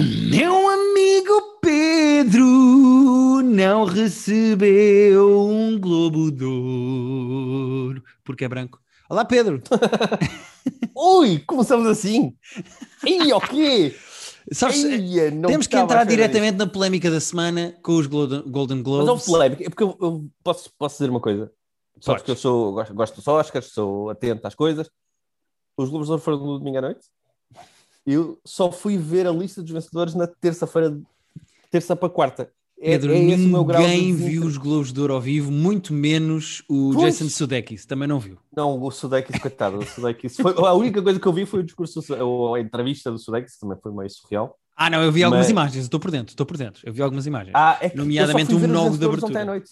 Meu amigo Pedro não recebeu um Globo de Ouro porque é branco. Olá, Pedro. Ui, começamos assim. Ih, o quê? Sabes, Eia, não temos que entrar diretamente na polémica da semana com os Golden. Globes. Mas houve polémica. É porque eu, eu posso, posso dizer uma coisa. Só porque eu sou, gosto, gosto dos Oscars, sou atento às coisas. Os Globos de Ouro foram no domingo à noite. Eu só fui ver a lista dos vencedores na terça-feira, terça para quarta. É, Pedro, é de ninguém desinter- viu os Globos de Ouro ao vivo, muito menos o Pois. Jason Sudeikis, também não viu. Não, o Sudeikis, coitado. O Sudeikis foi... A única coisa que eu vi foi o discurso, a entrevista do Sudeikis, também foi meio surreal. Ah, não, eu vi algumas Mas- imagens, estou por dentro, estou por dentro. Eu vi algumas imagens. Ah, é que Nomeadamente o monólogo de abertura. ontem à noite.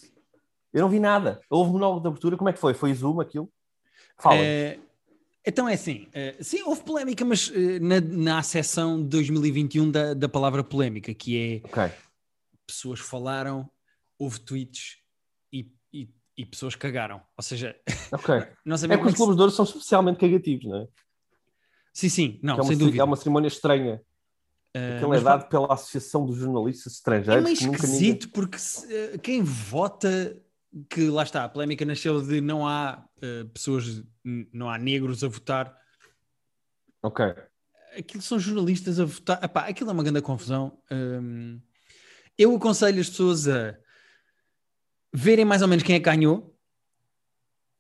Eu não vi nada. Houve monólogo de abertura, como é que foi? Foi Zoom aquilo? Fala. Eh, então é assim, eh, sim, houve polémica, mas eh, na, na acessão de 2021 da, da palavra polémica, que é Ok. pessoas falaram, houve tweets e, e, e pessoas cagaram. Ou seja, Ok. não É que os é Globos de Ouro são especialmente cagativos, não é? Sim, sim, não, é, uma, sem dúvida. é uma cerimónia estranha. Aquilo mas é dado pela Associação dos Jornalistas É Estrangeiros. meio que nunca esquisito porque se, quem vota que lá está, a polémica nasceu de não há eh, pessoas, não há negros a votar. Ok. Aquilo são jornalistas a votar. Epá, aquilo é uma grande confusão. Hum, eu aconselho as pessoas a verem mais ou menos quem é que ganhou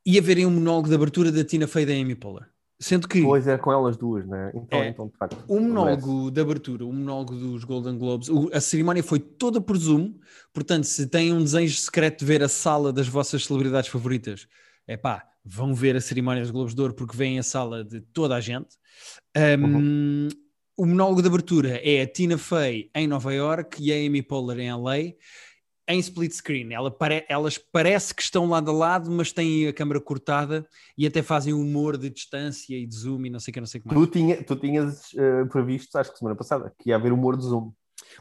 e a verem o monólogo de abertura da Tina Fey da Amy Poehler. Sendo que Pois é, com elas duas, não é? Então, É. então de facto. o monólogo de abertura, o monólogo dos Golden Globes, o- a cerimónia foi toda por Zoom, portanto, se têm um desejo secreto de ver a sala das vossas celebridades favoritas, é pá, vão ver a cerimónia dos Globos de Ouro porque vêm a sala de toda a gente. Um, O monólogo de abertura é a Tina Fey em Nova York e a Amy Poehler em LA. Em split screen, Ela pare- elas parece que estão lado a lado, mas têm a câmera cortada e até fazem humor de distância e de zoom e não sei o que, não sei que mais. Tu, tinha, tu tinhas eh, previsto, acho que semana passada, que ia haver humor de Zoom.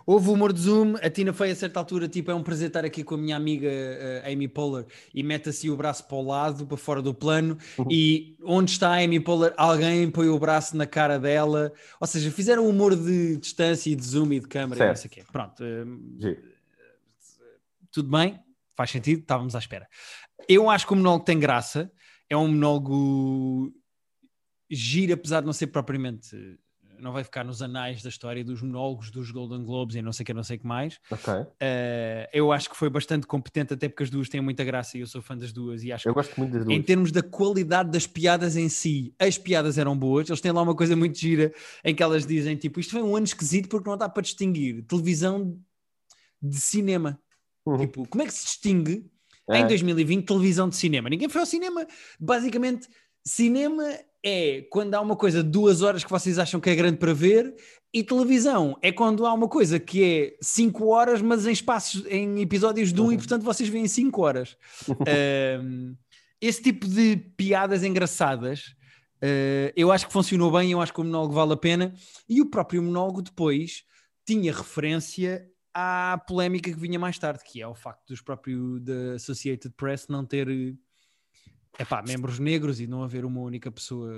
Houve humor de Zoom, a Tina Fey a certa altura, tipo, é um prazer estar aqui com a minha amiga eh, Amy Poehler e mete assim o braço para o lado, para fora do plano Uhum. e onde está a Amy Poehler, alguém põe o braço na cara dela, ou seja, fizeram humor de distância e de zoom e de câmera e não Certo. sei o quê. Pronto, Giro. Tudo bem, faz sentido, estávamos à espera. Eu acho que o monólogo tem graça, é um monólogo giro, apesar de não ser propriamente, não vai ficar nos anais da história dos monólogos dos Golden Globes e não sei o que, não sei o que mais. Ok. Uh, eu acho que foi bastante competente, até porque as duas têm muita graça e eu sou fã das duas. E acho Eu que, gosto muito das duas. em termos da qualidade das piadas em si, as piadas eram boas. Eles têm lá uma coisa muito gira em que elas dizem: tipo, isto foi um ano esquisito porque não dá para distinguir televisão de cinema. Uhum. Tipo, como é que se distingue É. em 2020 televisão de cinema? Ninguém foi ao cinema. Basicamente, cinema é quando há uma coisa de duas horas que vocês acham que é grande para ver, e televisão é quando há uma coisa que é cinco horas, mas em espaços, em episódios de um, e Uhum. portanto vocês veem cinco horas. Um, esse tipo de piadas engraçadas. uh, eu acho que funcionou bem, eu acho que o monólogo vale a pena. E o próprio monólogo depois tinha referência à polémica que vinha mais tarde, que é o facto dos próprios da Associated Press não ter eh, epá, membros negros e não haver uma única pessoa.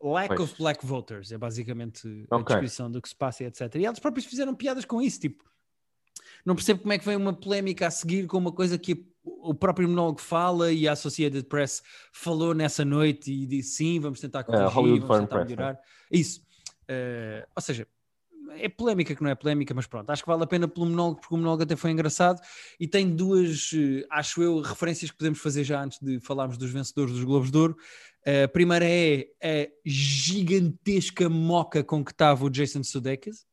Lack Pois. of black voters é basicamente a Ok. descrição do que se passa, e etc. E eles próprios fizeram piadas com isso, tipo. Não percebo como é que vem uma polémica a seguir com uma coisa que o próprio monólogo fala e a Associated Press falou nessa noite e disse sim, vamos tentar corrigir, Hollywood vamos tentar Press, melhorar. Isso. Eh, ou seja, é polémica que não é polémica, mas pronto, acho que vale a pena pelo monólogo, porque o monólogo até foi engraçado e tem duas, eh, acho eu, referências que podemos fazer já antes de falarmos dos vencedores dos Globos de Ouro. Eh, a primeira é a gigantesca moca com que estava o Jason Sudeikis.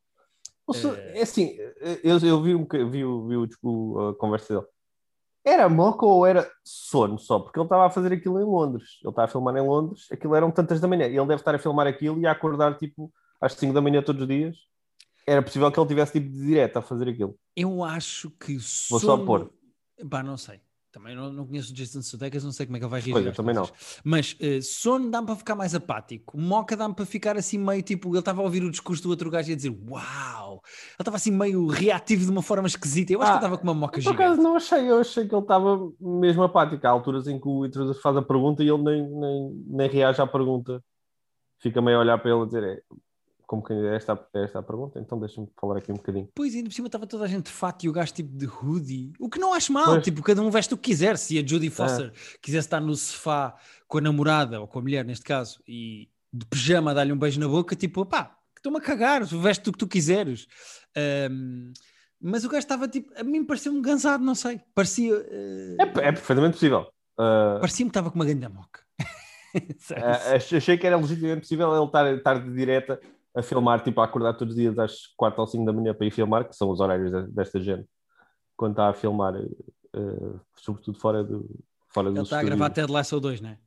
Su- É assim, eu, eu vi, um, vi, vi o, o- a conversa dele. Era moca ou era sono só? Porque ele estava a fazer aquilo em Londres. Ele estava a filmar em Londres, aquilo eram tantas da manhã. Ele deve estar a filmar aquilo e a acordar tipo às 5 da manhã todos os dias. Era possível que ele tivesse tipo de direto a fazer aquilo. Eu acho que Vou só pôr. Pá, não sei. Também não, não conheço o Jason Sudeikis, não sei como é que ele vai reagir. Pois, eu também coisas. Mas eh, sono dá-me para ficar mais apático. Moca dá-me para ficar assim meio tipo. Ele estava a ouvir o discurso do outro gajo e a dizer Uau! Ele estava assim meio reativo de uma forma esquisita. Eu acho Ah, que ele estava com uma moca Por gigante. acaso não achei, eu achei que ele estava mesmo apático. Há alturas em que o introdutor faz a pergunta e ele nem, nem, nem reage à pergunta. Fica meio a olhar para ele a dizer: é, como que é esta, é esta a pergunta, então deixa-me falar aqui um bocadinho. Pois, ainda por cima estava toda a gente de fato e o gajo tipo de hoodie. O que não acho mal, Pois. tipo, cada um veste o que quiser. Se a Judy Foster quisesse estar no sofá com a namorada, ou com a mulher neste caso, e de pijama dar-lhe um beijo na boca, tipo, pá, estou-me a cagar, veste o que tu quiseres. Ahm, mas o gajo estava tipo, a mim pareceu-me gansado, não sei. Parecia. eh, É, é perfeitamente possível. Ah, Parecia-me que estava com uma grande moca. Ach- achei que era legitimamente possível ele estar, estar de direta a filmar, tipo, a acordar todos os dias às 4 ou 5 da manhã para ir filmar, que são os horários de- desta gente, quando está a filmar, eh, sobretudo fora do. Fora Ele está a gravar Ted Lasso 2, não é?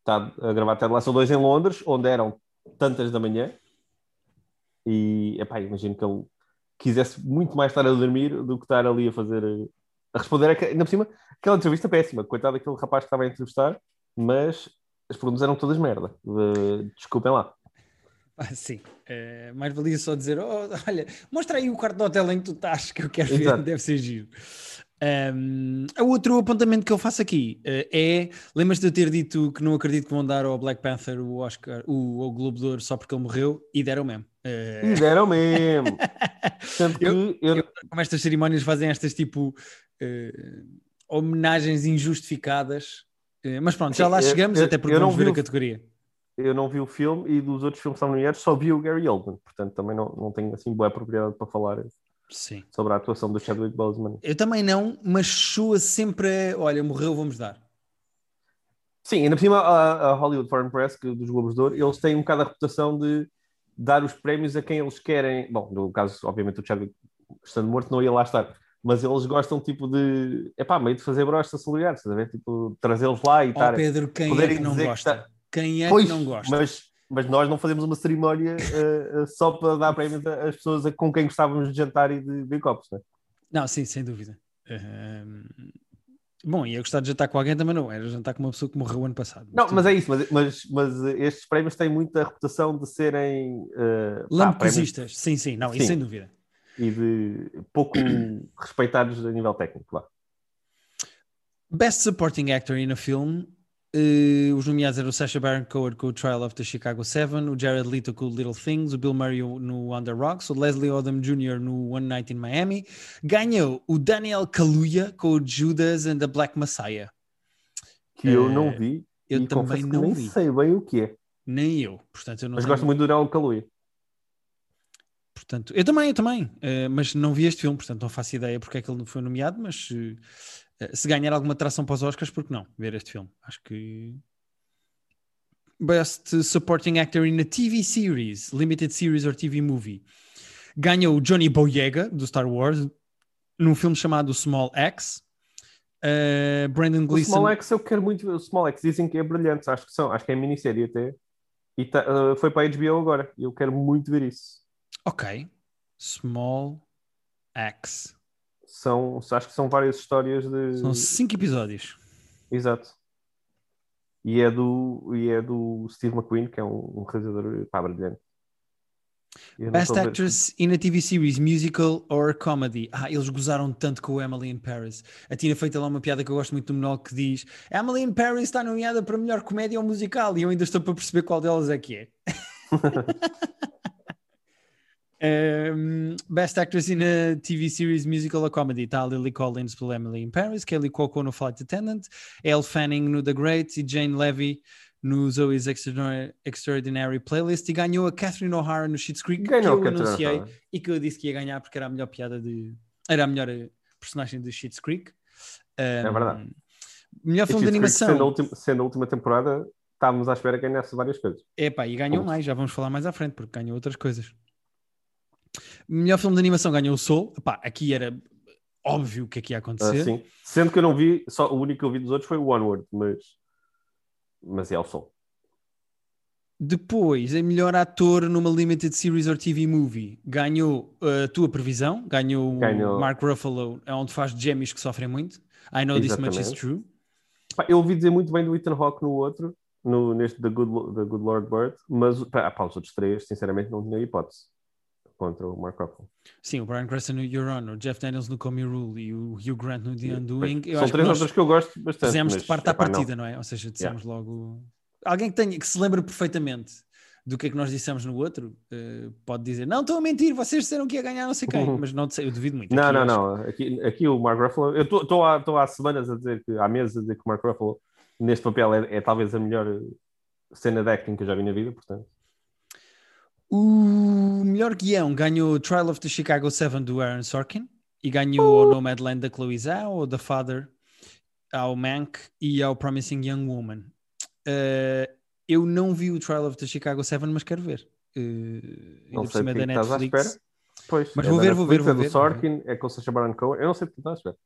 está a gravar Ted Lasso 2 em Londres, onde eram tantas da manhã. E, epá, imagino que ele quisesse muito mais estar a dormir do que estar ali a fazer, eh, a responder, a, ainda por cima, aquela entrevista péssima. Coitado daquele rapaz que estava a entrevistar, mas as perguntas eram todas merda. Desculpem lá. Ah, sim, Eh, mais valia só dizer: "Oh, olha, mostra aí o quarto do hotel em que tu estás, que eu quero ver, deve ser giro. Um, o outro apontamento que eu faço aqui eh, é: lembras-te de eu ter dito que não acredito que vão dar ao Black Panther o Oscar, o, o Globo de Ouro só porque ele morreu, e deram mesmo. Eh, E deram mesmo. Sendo que eu, eu- como estas cerimónias fazem estas tipo eh, homenagens injustificadas, mas pronto, já lá eu- chegamos, eu- até porque eu vamos ver vi a o- categoria. Eu não vi o filme e dos outros filmes nomeados só vi o Gary Oldman. Portanto, também não, não tenho assim boa propriedade para falar Sim. sobre a atuação do Chadwick Boseman. Eu também não, mas soa sempre a, olha, morreu, vamos dar. Sim, ainda por cima a, a Hollywood Foreign Press, que, dos Globos de Ouro, eles têm um bocado a reputação de dar os prémios a quem eles querem. Bom, no caso, obviamente, o Chadwick estando morto não ia lá estar, mas eles gostam tipo de, é pá, meio de fazer brocha solidária, estás a ver? Tipo, trazê-los lá e Ó estar. Pedro, quem é que não dizer que gosta? tá- Quem é Pois, que não gosta? Mas, mas nós não fazemos uma cerimónia eh, eh, só para dar prémios às pessoas a- com quem gostávamos de jantar e de beber copos, não é? Não, sim, sem dúvida. Ahm, Bom, ia gostar de jantar com alguém também não, era jantar com uma pessoa que morreu ano passado. Não, mas é isso, mas, mas, mas estes prémios têm muita reputação de serem pá, prémios Lampecosistas, sim, sim, não, isso Sim. sem dúvida. e de pouco respeitados a nível técnico, lá. Best Supporting Actor in a Film. Eh, os nomeados eram o Sacha Baron Cohen com o Trial of the Chicago Seven, o Jared Leto com o Little Things, o Bill Murray no Under Rocks, o Leslie Odom Jr. no One Night in Miami. Ganhou o Daniel Kaluuya com o Judas and the Black Messiah. Que eu Eh, não vi eu e também não nem vi. sei bem o que é. Nem eu, portanto eu não Mas gosto muito do Daniel Kaluuya. Portanto, eu também, eu também, eh, mas não vi este filme, portanto não faço ideia porque é que ele não foi nomeado, mas eh, se ganhar alguma atração para os Oscars, por que não ver este filme? Acho que Best Supporting Actor in a TV Series, Limited Series or TV Movie. Ganhou o Johnny Boyega, do Star Wars, num filme chamado Small X. Eh, Brandon O Gleeson. Small X eu quero muito ver. O Small X dizem que é brilhante, acho que são, acho que é minissérie até. E tá- eh, foi para a HBO agora. Eu quero muito ver isso. Ok. Small X. São, acho que são várias histórias de. São cinco episódios. Exato. E é do, e é do Steve McQueen, que é um, um realizador pá, brilhante. Best Actress in a TV Series, Musical or Comedy. Ah, eles gozaram tanto com o Emily in Paris. A Tina feita lá uma piada que eu gosto muito do monólogo que diz Emily in Paris está nomeada para melhor comédia ou musical e eu ainda estou para perceber qual delas é que é. Um, Best Actress in a TV Series, Musical or Comedy. Está a Lily Collins pelo Emily in Paris, Kelly Coco no Flight Attendant, Elle Fanning no The Great e Jane Levy no Zoe's Extraordinary, Extraordinary Playlist e ganhou a Catherine O'Hara no Schitt's Creek Ganhou que eu anunciei e que eu disse que ia ganhar porque era a melhor piada de era a melhor eh, personagem de Schitt's Creek É verdade. melhor filme de Creek, Sendo a, animação última, sendo a última temporada, estávamos à espera que ganhasse várias coisas. Epá, e ganhou Vamos. mais, já vamos falar mais à frente, porque ganhou outras coisas. Melhor filme de animação ganhou o Soul. Epá, aqui era óbvio o que é que ia Ah, acontecer. sim. Sendo que eu não vi, só o único que eu vi dos outros foi o Onward, mas, mas é o sol. Depois, a melhor ator numa Limited Series or TV Movie ganhou uh, a tua previsão, ganhou, Ganhou. Mark Ruffalo, é onde faz gêmeos que sofrem muito. I know this much is Exatamente. true. Pá, Eu ouvi dizer muito bem do Ethan Hawke no outro, no, neste The Good, The Good Lord Bird, mas pá, pá, os outros três, sinceramente, não tinha hipótese contra o Mark Ruffalo. Sim, o Brian Cranston no Your Honor, o Jeff Daniels no Come Rule e o Hugh Grant no The Undoing. São três outros que eu gosto bastante. fizemos de mas, parte à epá, não. partida, não. é? Ou seja, dissemos logo. Alguém que, tenha, que se lembre perfeitamente do que é que nós dissemos no outro, uh, pode dizer: Não, estou a mentir, vocês disseram que ia ganhar não sei quem, mas não sei, eu duvido muito. Não, aqui não, não. Aqui, aqui o Mark Ruffalo, eu estou há, há semanas a dizer que, há meses a dizer que o Mark Ruffalo neste papel é, é talvez a melhor cena de acting que eu já vi na vida, portanto. O melhor guião ganhou Trial of the Chicago 7 do Aaron Sorkin e ganhou o Nomadland da Chloe Zhao, o The Father ao Mank e ao Promising Young Woman. Uh, eu não vi o Trial of the Chicago 7, mas quero ver. Uh, Não ainda por sei cima o da é que estás à Netflix. espera. Pois, Mas é vou ver, vou ver, Netflix, vou é do ver, Sorkin, é com o Sacha Baron Cohen. Eu não sei o que estás à espera.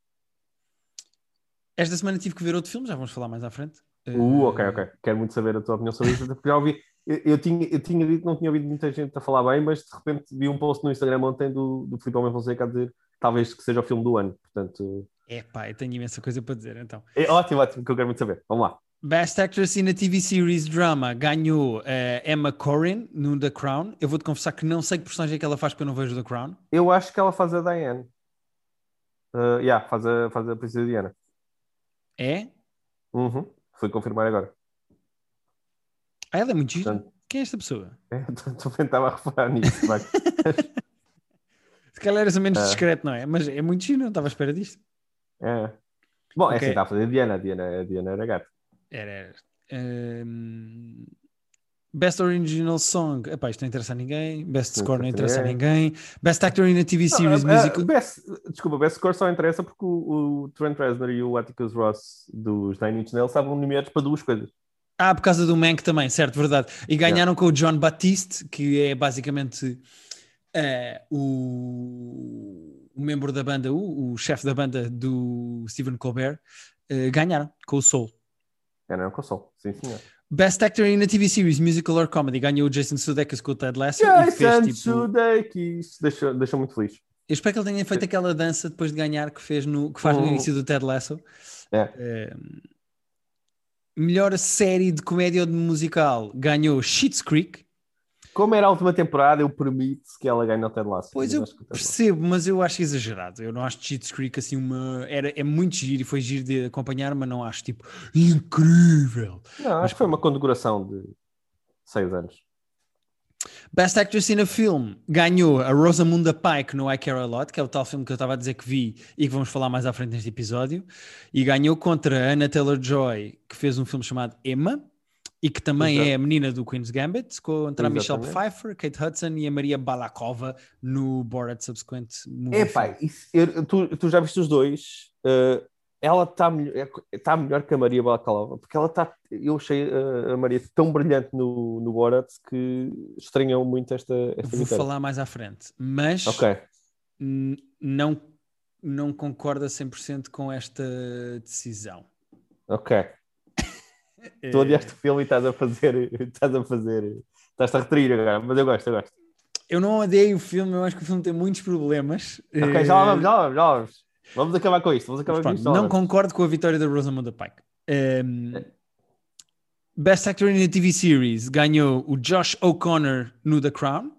Esta semana tive que ver outro filme, já vamos falar mais à frente. Uh, ok, ok. Quero muito saber a tua opinião sobre isso, porque já ouvi. Eu, eu tinha, eu tinha dito, não tinha ouvido muita gente a falar bem, mas de repente vi um post no Instagram ontem do, do Filipe Homem Fonseca a dizer talvez que seja o filme do ano. Portanto, É pá, eu tenho imensa coisa para dizer então. é ótimo, ótimo, que eu quero muito saber. Vamos lá. Best Actress in a TV Series Drama ganhou eh, Emma Corrin no The Crown. Eu vou-te confessar que não sei que personagem é que ela faz porque eu não vejo The Crown. Eu acho que ela faz a Diane. Uh, yeah, faz a, faz a Princesa Diana. É? Uhum. Fui confirmar agora. Ah, ela é muito gira. Portanto, Quem é esta pessoa? é, Também estava a reparar nisso. mas- Se calhar era menos Ah. discreto, não é? Mas é muito gira, não estava à espera disto. é. Bom, é assim, está a fazer a Diana. A Diana, a Diana era gata. Era, era. Ehm, Best Original Song. Epá, isto não interessa a ninguém. Best Score não interessa a ninguém. Best Actor in a TV Series Não, ah, Musical. Best- desculpa, Best Score só interessa porque o, o Trent Reznor e o Atticus Ross dos Nine Inch Nails estavam nomeados para duas coisas. Ah, por causa do Mank também, certo, verdade. E ganharam com o John Batiste, que é basicamente eh, o, o membro da banda, o, o chefe da banda do Stephen Colbert. eh, ganharam com o Soul. Era um console, sim senhor. Best Actor in a TV Series Musical or Comedy ganhou o Jason Sudeikis com o Ted Lasso e fez Jason tipo. Sudeikis deixou, deixou muito feliz. Eu espero que ele tenha feito aquela dança depois de ganhar que fez no que faz no Uhum. início do Ted Lasso. É. Eh, melhor série de comédia ou de musical ganhou Schitt's Creek. Como era a última temporada, eu permito que ela ganhe o Ted Lasso. Pois Mas eu Lasso- percebo, mas eu acho exagerado. Eu não acho Schitt's Creek assim uma. Era, é muito giro e foi giro de acompanhar, mas não acho tipo incrível. Não, acho que foi uma condecoração de seis anos. Best Actress in a Film ganhou a Rosamunda Pike no I Care A Lot, que é o tal filme que eu estava a dizer que vi e que vamos falar mais à frente neste episódio, e ganhou contra a Anna Taylor-Joy, que fez um filme chamado Emma, e que também Exato. é a menina do Queen's Gambit, contra a Michelle Exatamente. Pfeiffer, Kate Hudson e a Maria Balakova no Borat Subsequent Movie. Isso- eu- tu, tu já viste os dois? Uh, ela está melhor, tá melhor que a Maria Balacalova, porque ela está. Eu achei a Maria tão brilhante no, no Borat que estranhou muito esta, esta Vou vitória. falar mais à frente, mas Ok. n- não, não concorda 100% com esta decisão. Ok. Tu Eh, odiaste o filme e estás a fazer. Estás a fazer. Estás a retrair agora, mas eu gosto, eu gosto. Eu não odeio o filme, eu acho que o filme tem muitos problemas. Ok, já lá vamos, já lá vamos, já lá vamos. Vamos acabar com isto, vamos acabar com isto. não concordo com a vitória da Rosamunda Pike. Um, Best Actor in a TV Series ganhou o Josh O'Connor no The Crown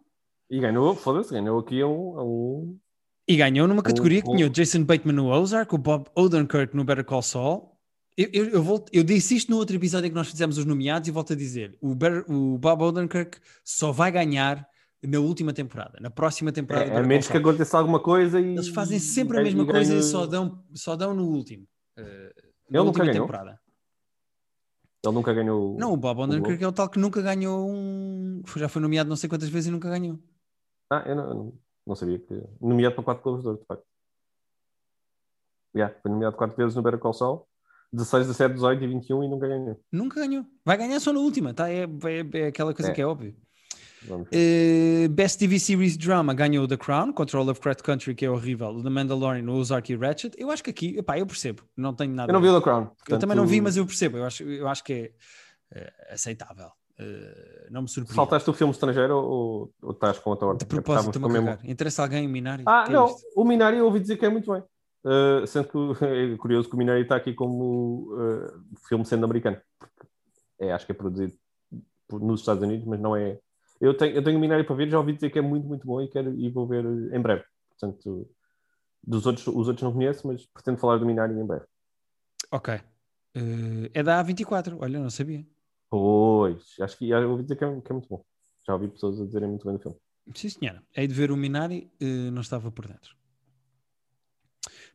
E ganhou, foda-se, ganhou aqui um. um- e ganhou numa categoria que tinha o Jason Bateman no Ozark, o Bob Odenkirk no Better Call Saul. Eu, eu, eu, volto- eu disse isto no outro episódio em que nós fizemos os nomeados e volto a dizer: o, Better- o Bob Odenkirk só vai ganhar na última temporada, na próxima temporada. É, a menos que aconteça alguma coisa e. Eles fazem sempre a e mesma coisa e ganho- só dão, só dão no último. uh, na Ele última temporada. Ele nunca ganhou. Não, o Bob. Odenkirk é o tal que nunca ganhou um. Já foi nomeado não sei quantas vezes e nunca ganhou. Ah, eu não, eu não, sabia que. Nomeado para 4 Globos de Ouro, de facto. Yeah, foi nomeado 4 vezes no Better Call Saul. 16, 17, 18 e 21 e nunca ganhou. Nunca ganhou. Vai ganhar só na última, tá? É, é, é aquela coisa É. que é óbvio. Uh, Best TV Series Drama ganhou The Crown contra o Lovecraft Country, que é horrível. O The Mandalorian, o Ozark e Ratchet. Eu acho que aqui, epá, eu percebo. Não tenho nada. Eu não vi o The Crown. Eu também não vi, portanto, mas eu percebo. Eu acho, eu acho que é eh, aceitável. Eh, não me surpreende. Saltaste o filme estrangeiro ou, ou estás com outra ordem? De propósito, É estou-me cagar. Interessa alguém o Minari? Ah, é não. isto? O Minari eu ouvi dizer que é muito bem. Uh, sendo que é curioso que o Minari está aqui como uh, filme sendo americano. É, acho que é produzido por- nos Estados Unidos, mas não é. Eu tenho, eu tenho o Minari para ver, já ouvi dizer que é muito, muito bom e, quero, e vou ver uh, em breve. Portanto, dos outros, os outros não conheço, mas pretendo falar do Minari em breve. Ok. Eh, é da A24, olha, eu não sabia. Pois, acho que já ouvi dizer que é, que é muito bom. Já ouvi pessoas a dizerem muito bem do filme. Sim, senhora. Hei de ver o Minari, uh, não estava por dentro.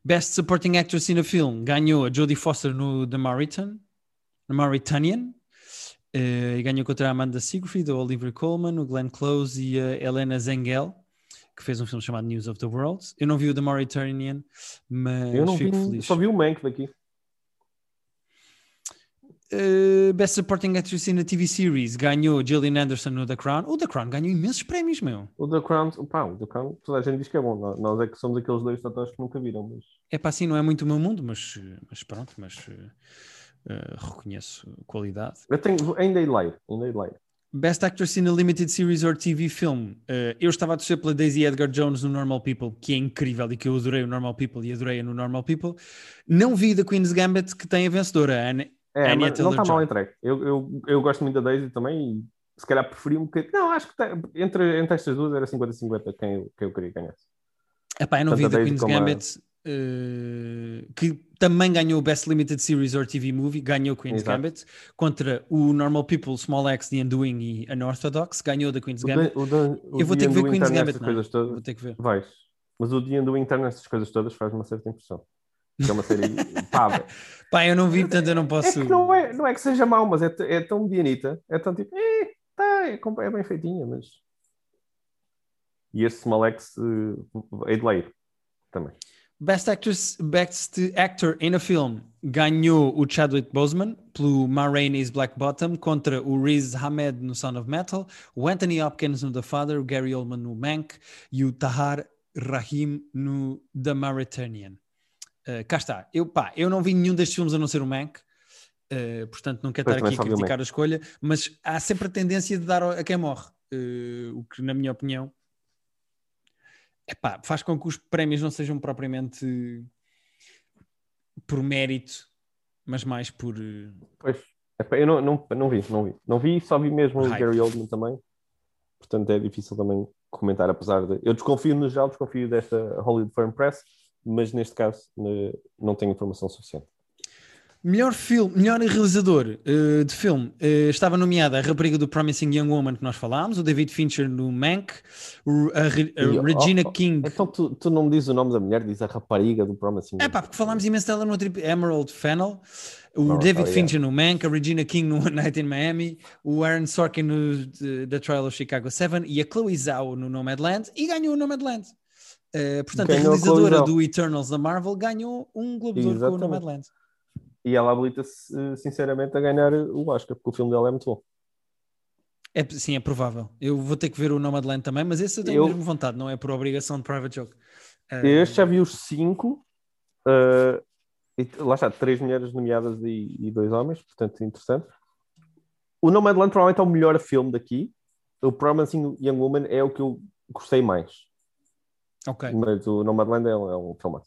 Best Supporting Actress in a Film ganhou a Jodie Foster no The Maritan, The Mauritanian, uh, e ganhou contra a Amanda Siegfried, o Oliver Coleman, o Glenn Close e a Helena Zengel, que fez um filme chamado News of the World. Eu não vi o The Mauritanian, mas Eu não fico vi, feliz. só vi o Mank daqui. Uh, Best Supporting Actress in a TV Series ganhou Gillian Anderson no The Crown. O The Crown ganhou imensos prémios, meu. O The Crown, pá, o The Crown, toda a gente diz que é bom. Nós- é que somos aqueles dois tatuagens que nunca viram, mas É para assim, não é muito o meu mundo, mas, mas pronto, mas uh, uh, reconheço qualidade. eu tenho, ainda ler, ainda ler. Best Actress in a Limited Series or TV Film. Uh, eu estava a torcer pela Daisy Edgar Jones no Normal People, que é incrível e que eu adorei o Normal People e adorei-a no Normal People. Não vi da Queen's Gambit, que tem a vencedora, a Anne- É, Anya mas não está mal entregue. Eu, eu, eu gosto muito da Daisy também e se calhar preferi um bocadinho. Não, acho que tá- entre, entre estas duas era 50-50 quem, quem eu queria ganhar. Epá, eu não Tanto vi da Queen's como a- Gambit, uh, que também ganhou o Best Limited Series or TV Movie, ganhou Queen's Exato. Gambit, contra o Normal People, Small X, The Undoing e Unorthodox, ganhou da Queen's O Gambit. Dan- o Dan- o Eu vou ter que ver Queen's Gambit, é? coisas todas. Vou ter que ver. Vais. Mas o dia do internet, essas coisas todas, faz uma certa impressão. Que é uma série. pá. Pá, eu não vi, portanto eu não é posso... que não é, não é que seja mau, mas é, é tão medianita. É tão tipo. Eh, tá, é, é bem feitinha, mas. E esse Smalex, uh, hei de também. Best Actress, Best Actor in a Film ganhou o Chadwick Boseman pelo Ma Rainey's Black Bottom contra o Riz Ahmed no Sound of Metal, o Anthony Hopkins no The Father, o Gary Oldman no Mank e o Tahar Rahim no The Mauritanian. Uh, cá está. Eu, pá, eu não vi nenhum destes filmes a não ser o Mank, uh, portanto não quero estar aqui a criticar a escolha, mas há sempre a tendência de dar a quem morre, uh, o que na minha opinião epá, faz com que os prémios não sejam propriamente por mérito, mas mais por. eh, Pois. Epá, eu não, não, não vi, não vi. Não vi, só vi mesmo o. Gary Oldman também. Portanto, é difícil também comentar, apesar de. Eu desconfio no geral, desconfio desta Hollywood Foreign Press, mas neste caso né, não tenho informação suficiente. Melhor filme, melhor realizador eh, de filme eh, estava nomeada a rapariga do Promising Young Woman que nós falámos, o David Fincher no Mank, a, Re- a E, oh, Regina oh, King. Então tu, tu não me dizes o nome da mulher, diz a rapariga do Promising. É pá, porque falámos imenso dela no epi- Emerald Fennel, o Emerald David Fincher no Mank, a Regina King no One Night in Miami, o Aaron Sorkin no The, The Trial of Chicago 7 e a Chloe Zhao no Nomadland e ganhou o Nomadland. Eh, portanto, Ganhou a a realizadora Zhao. do Eternals da Marvel ganhou um Globo de Ouro com o. Nomadland. E ela habilita-se, sinceramente, a ganhar o Oscar, porque o filme dela é muito bom. É, sim, é provável. Eu vou ter que ver o Nomadland também, mas esse eu tenho Eu- mesmo vontade, não é por obrigação de private joke. Eh, Este já vi os cinco. eh, e lá está, três mulheres nomeadas e, e dois homens, portanto, interessante. O Nomadland provavelmente é o melhor filme daqui. O Promising Young Woman é o que eu gostei mais. ok. Mas o Nomadland é, é um filme.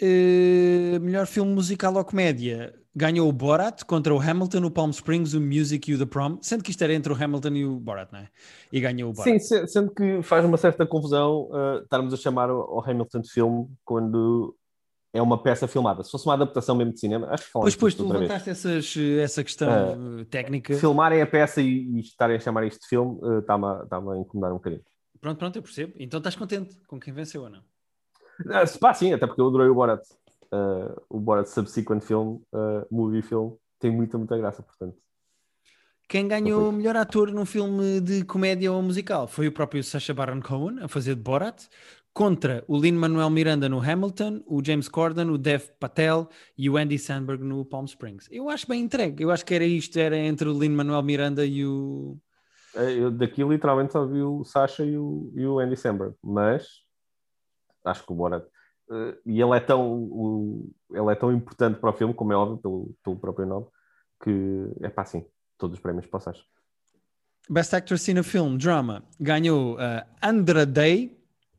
Eh, melhor filme musical ou comédia ganhou o Borat contra o Hamilton, o Palm Springs, o Music e o The Prom, sendo que isto era entre o Hamilton e o Borat, não é? E ganhou o Borat. Sim, se- sendo que faz uma certa confusão eh, estarmos a chamar o, Hamilton de filme quando é uma peça filmada. Se fosse uma adaptação mesmo de cinema, acho que Pois, pois, tu levantaste essas, essa questão eh, técnica. Filmarem a peça e, e estarem a chamar isto de filme está-me a, está-me a incomodar um bocadinho. Pronto, pronto, eu percebo. Então estás contente com quem venceu ou não? Pá, sim, até porque eu adorei o Borat. Uh, o Borat Subsequent Film, uh, movie film, tem muita, muita graça, portanto. Quem ganhou o melhor ator num filme de comédia ou musical foi o próprio Sacha Baron Cohen a fazer de Borat, contra o Lin-Manuel Miranda no Hamilton, o James Corden, o Dev Patel e o Andy Samberg no Palm Springs. Eu acho bem entregue. Eu acho que era isto, era entre o Lin-Manuel Miranda e o... Eu daqui literalmente só vi o Sasha e o, e o Andy Samberg, mas acho que o Borat. uh, e ele é, tão, o- ele é tão importante para o filme, como é óbvio, pelo, pelo próprio nome, que é pá, sim, todos os prémios Sasha. Best Actress in a Film Drama ganhou uh, Andra Day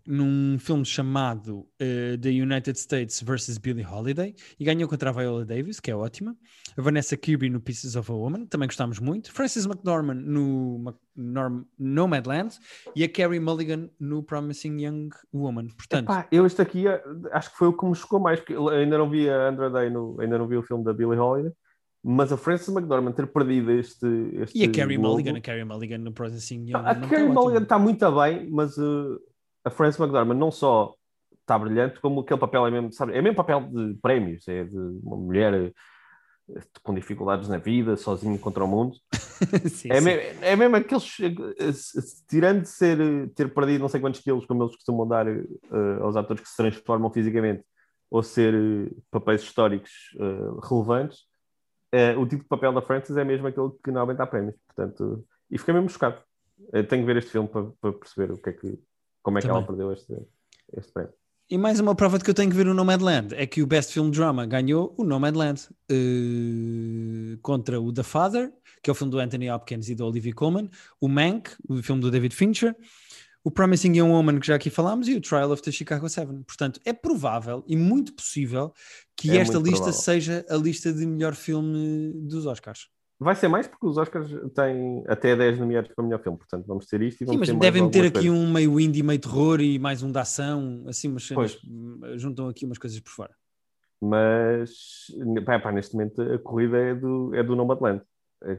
num filme chamado uh, The United States vs. Billie Holiday e ganhou contra a Viola Davis, que é ótima. A Vanessa Kirby no Pieces of a Woman, também gostámos muito. Frances McDormand no Norm- Nomadland e a Carrie Mulligan no Promising Young Woman. Portanto, Epá, eu este aqui eh, acho que foi o que me chocou mais, porque ainda não vi a Andra Day, no, ainda não vi o filme da Billie Holiday, Mas a Frances McDormand ter perdido este. este E a Carrie Mulligan, a Carrie Mulligan no Processing Young. a não Carrie tá Mulligan está muito bem, mas uh, a Frances McDormand não só está brilhante, como aquele papel é mesmo, sabe, é mesmo papel de prémios, é de uma mulher uh, com dificuldades na vida, sozinha contra o mundo. Sim, É, sim. me- é mesmo aqueles, s- tirando de ser, uh, ter perdido não sei quantos quilos, como eles costumam dar uh, aos atores que se transformam fisicamente, ou ser uh, papéis históricos uh, relevantes, o tipo de papel da Frances é mesmo aquele que normalmente dá prémios. Portanto, e fiquei mesmo chocado. Tenho que ver este filme para, para perceber o que é que, como é que Também. ela perdeu este, este prémio. E mais uma prova de que eu tenho que ver o Nomadland é que o Best Film Drama ganhou o Nomadland eh, contra o The Father, que é o filme do Anthony Hopkins e do Olivia Colman, o Mank, o filme do David Fincher, o Promising Young Woman, que já aqui falámos, e o Trial of the Chicago Seven. Portanto, é provável e muito possível que É esta lista provável. seja a lista de melhor filme dos Oscars. Vai ser mais porque os Oscars têm até 10 nomeados para melhor filme, portanto vamos ter isto e Sim, vamos mas ter mais devem ter aqui um meio indie, meio terror e mais um de ação, assim, umas cenas, juntam aqui umas coisas por fora. mas pá, pá, neste momento a corrida é do, é do Nomadland. É,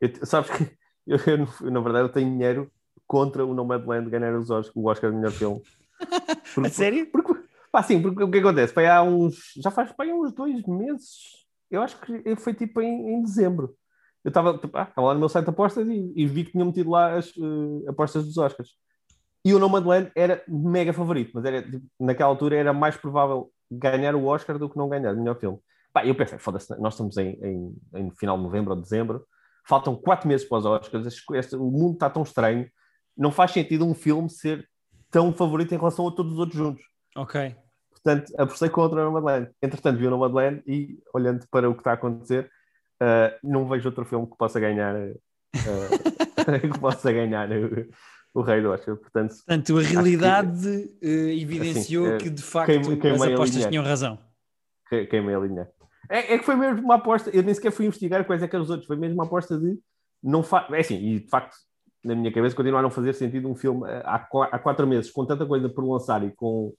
eu- sabes que eu, eu, eu, na verdade eu tenho dinheiro contra o Nomadland ganhar os Oscars, o Oscar de melhor filme. Porque, A sério? Porque, pá, sim, porque o que acontece? Pá, há uns, já faz há uns dois meses, eu acho que foi tipo em, em dezembro. Eu estava tipo, ah, lá no meu site de apostas e, e vi que tinham metido lá as eh, apostas dos Oscars. E o Nomadland era mega favorito, mas era, tipo, naquela altura era mais provável ganhar o Oscar do que não ganhar o melhor filme. Pá, eu pensei, foda-se, nós estamos em, em, em final de novembro ou dezembro, faltam quatro meses para os Oscars, este- este- o mundo está tão estranho, não faz sentido um filme ser tão favorito em relação a todos os outros juntos. Ok. Portanto, apostei contra o Nomadland. Entretanto, vi o Nomadland e, olhando para o que está a acontecer, ah, não vejo outro filme que possa ganhar ah, que possa ganhar o, o Rei do Oscar. Portanto, Portanto, a realidade eh, evidenciou Assim, eh, que de facto queimei- queimei as apostas tinham razão. que- queimei a linha. É, é que foi mesmo uma aposta, eu nem sequer fui investigar quais é que eram os outros, foi mesmo uma aposta de não fa... É assim, e de facto, na minha cabeça, continua a não fazer sentido um filme há, há quatro meses, com tanta coisa por lançar e com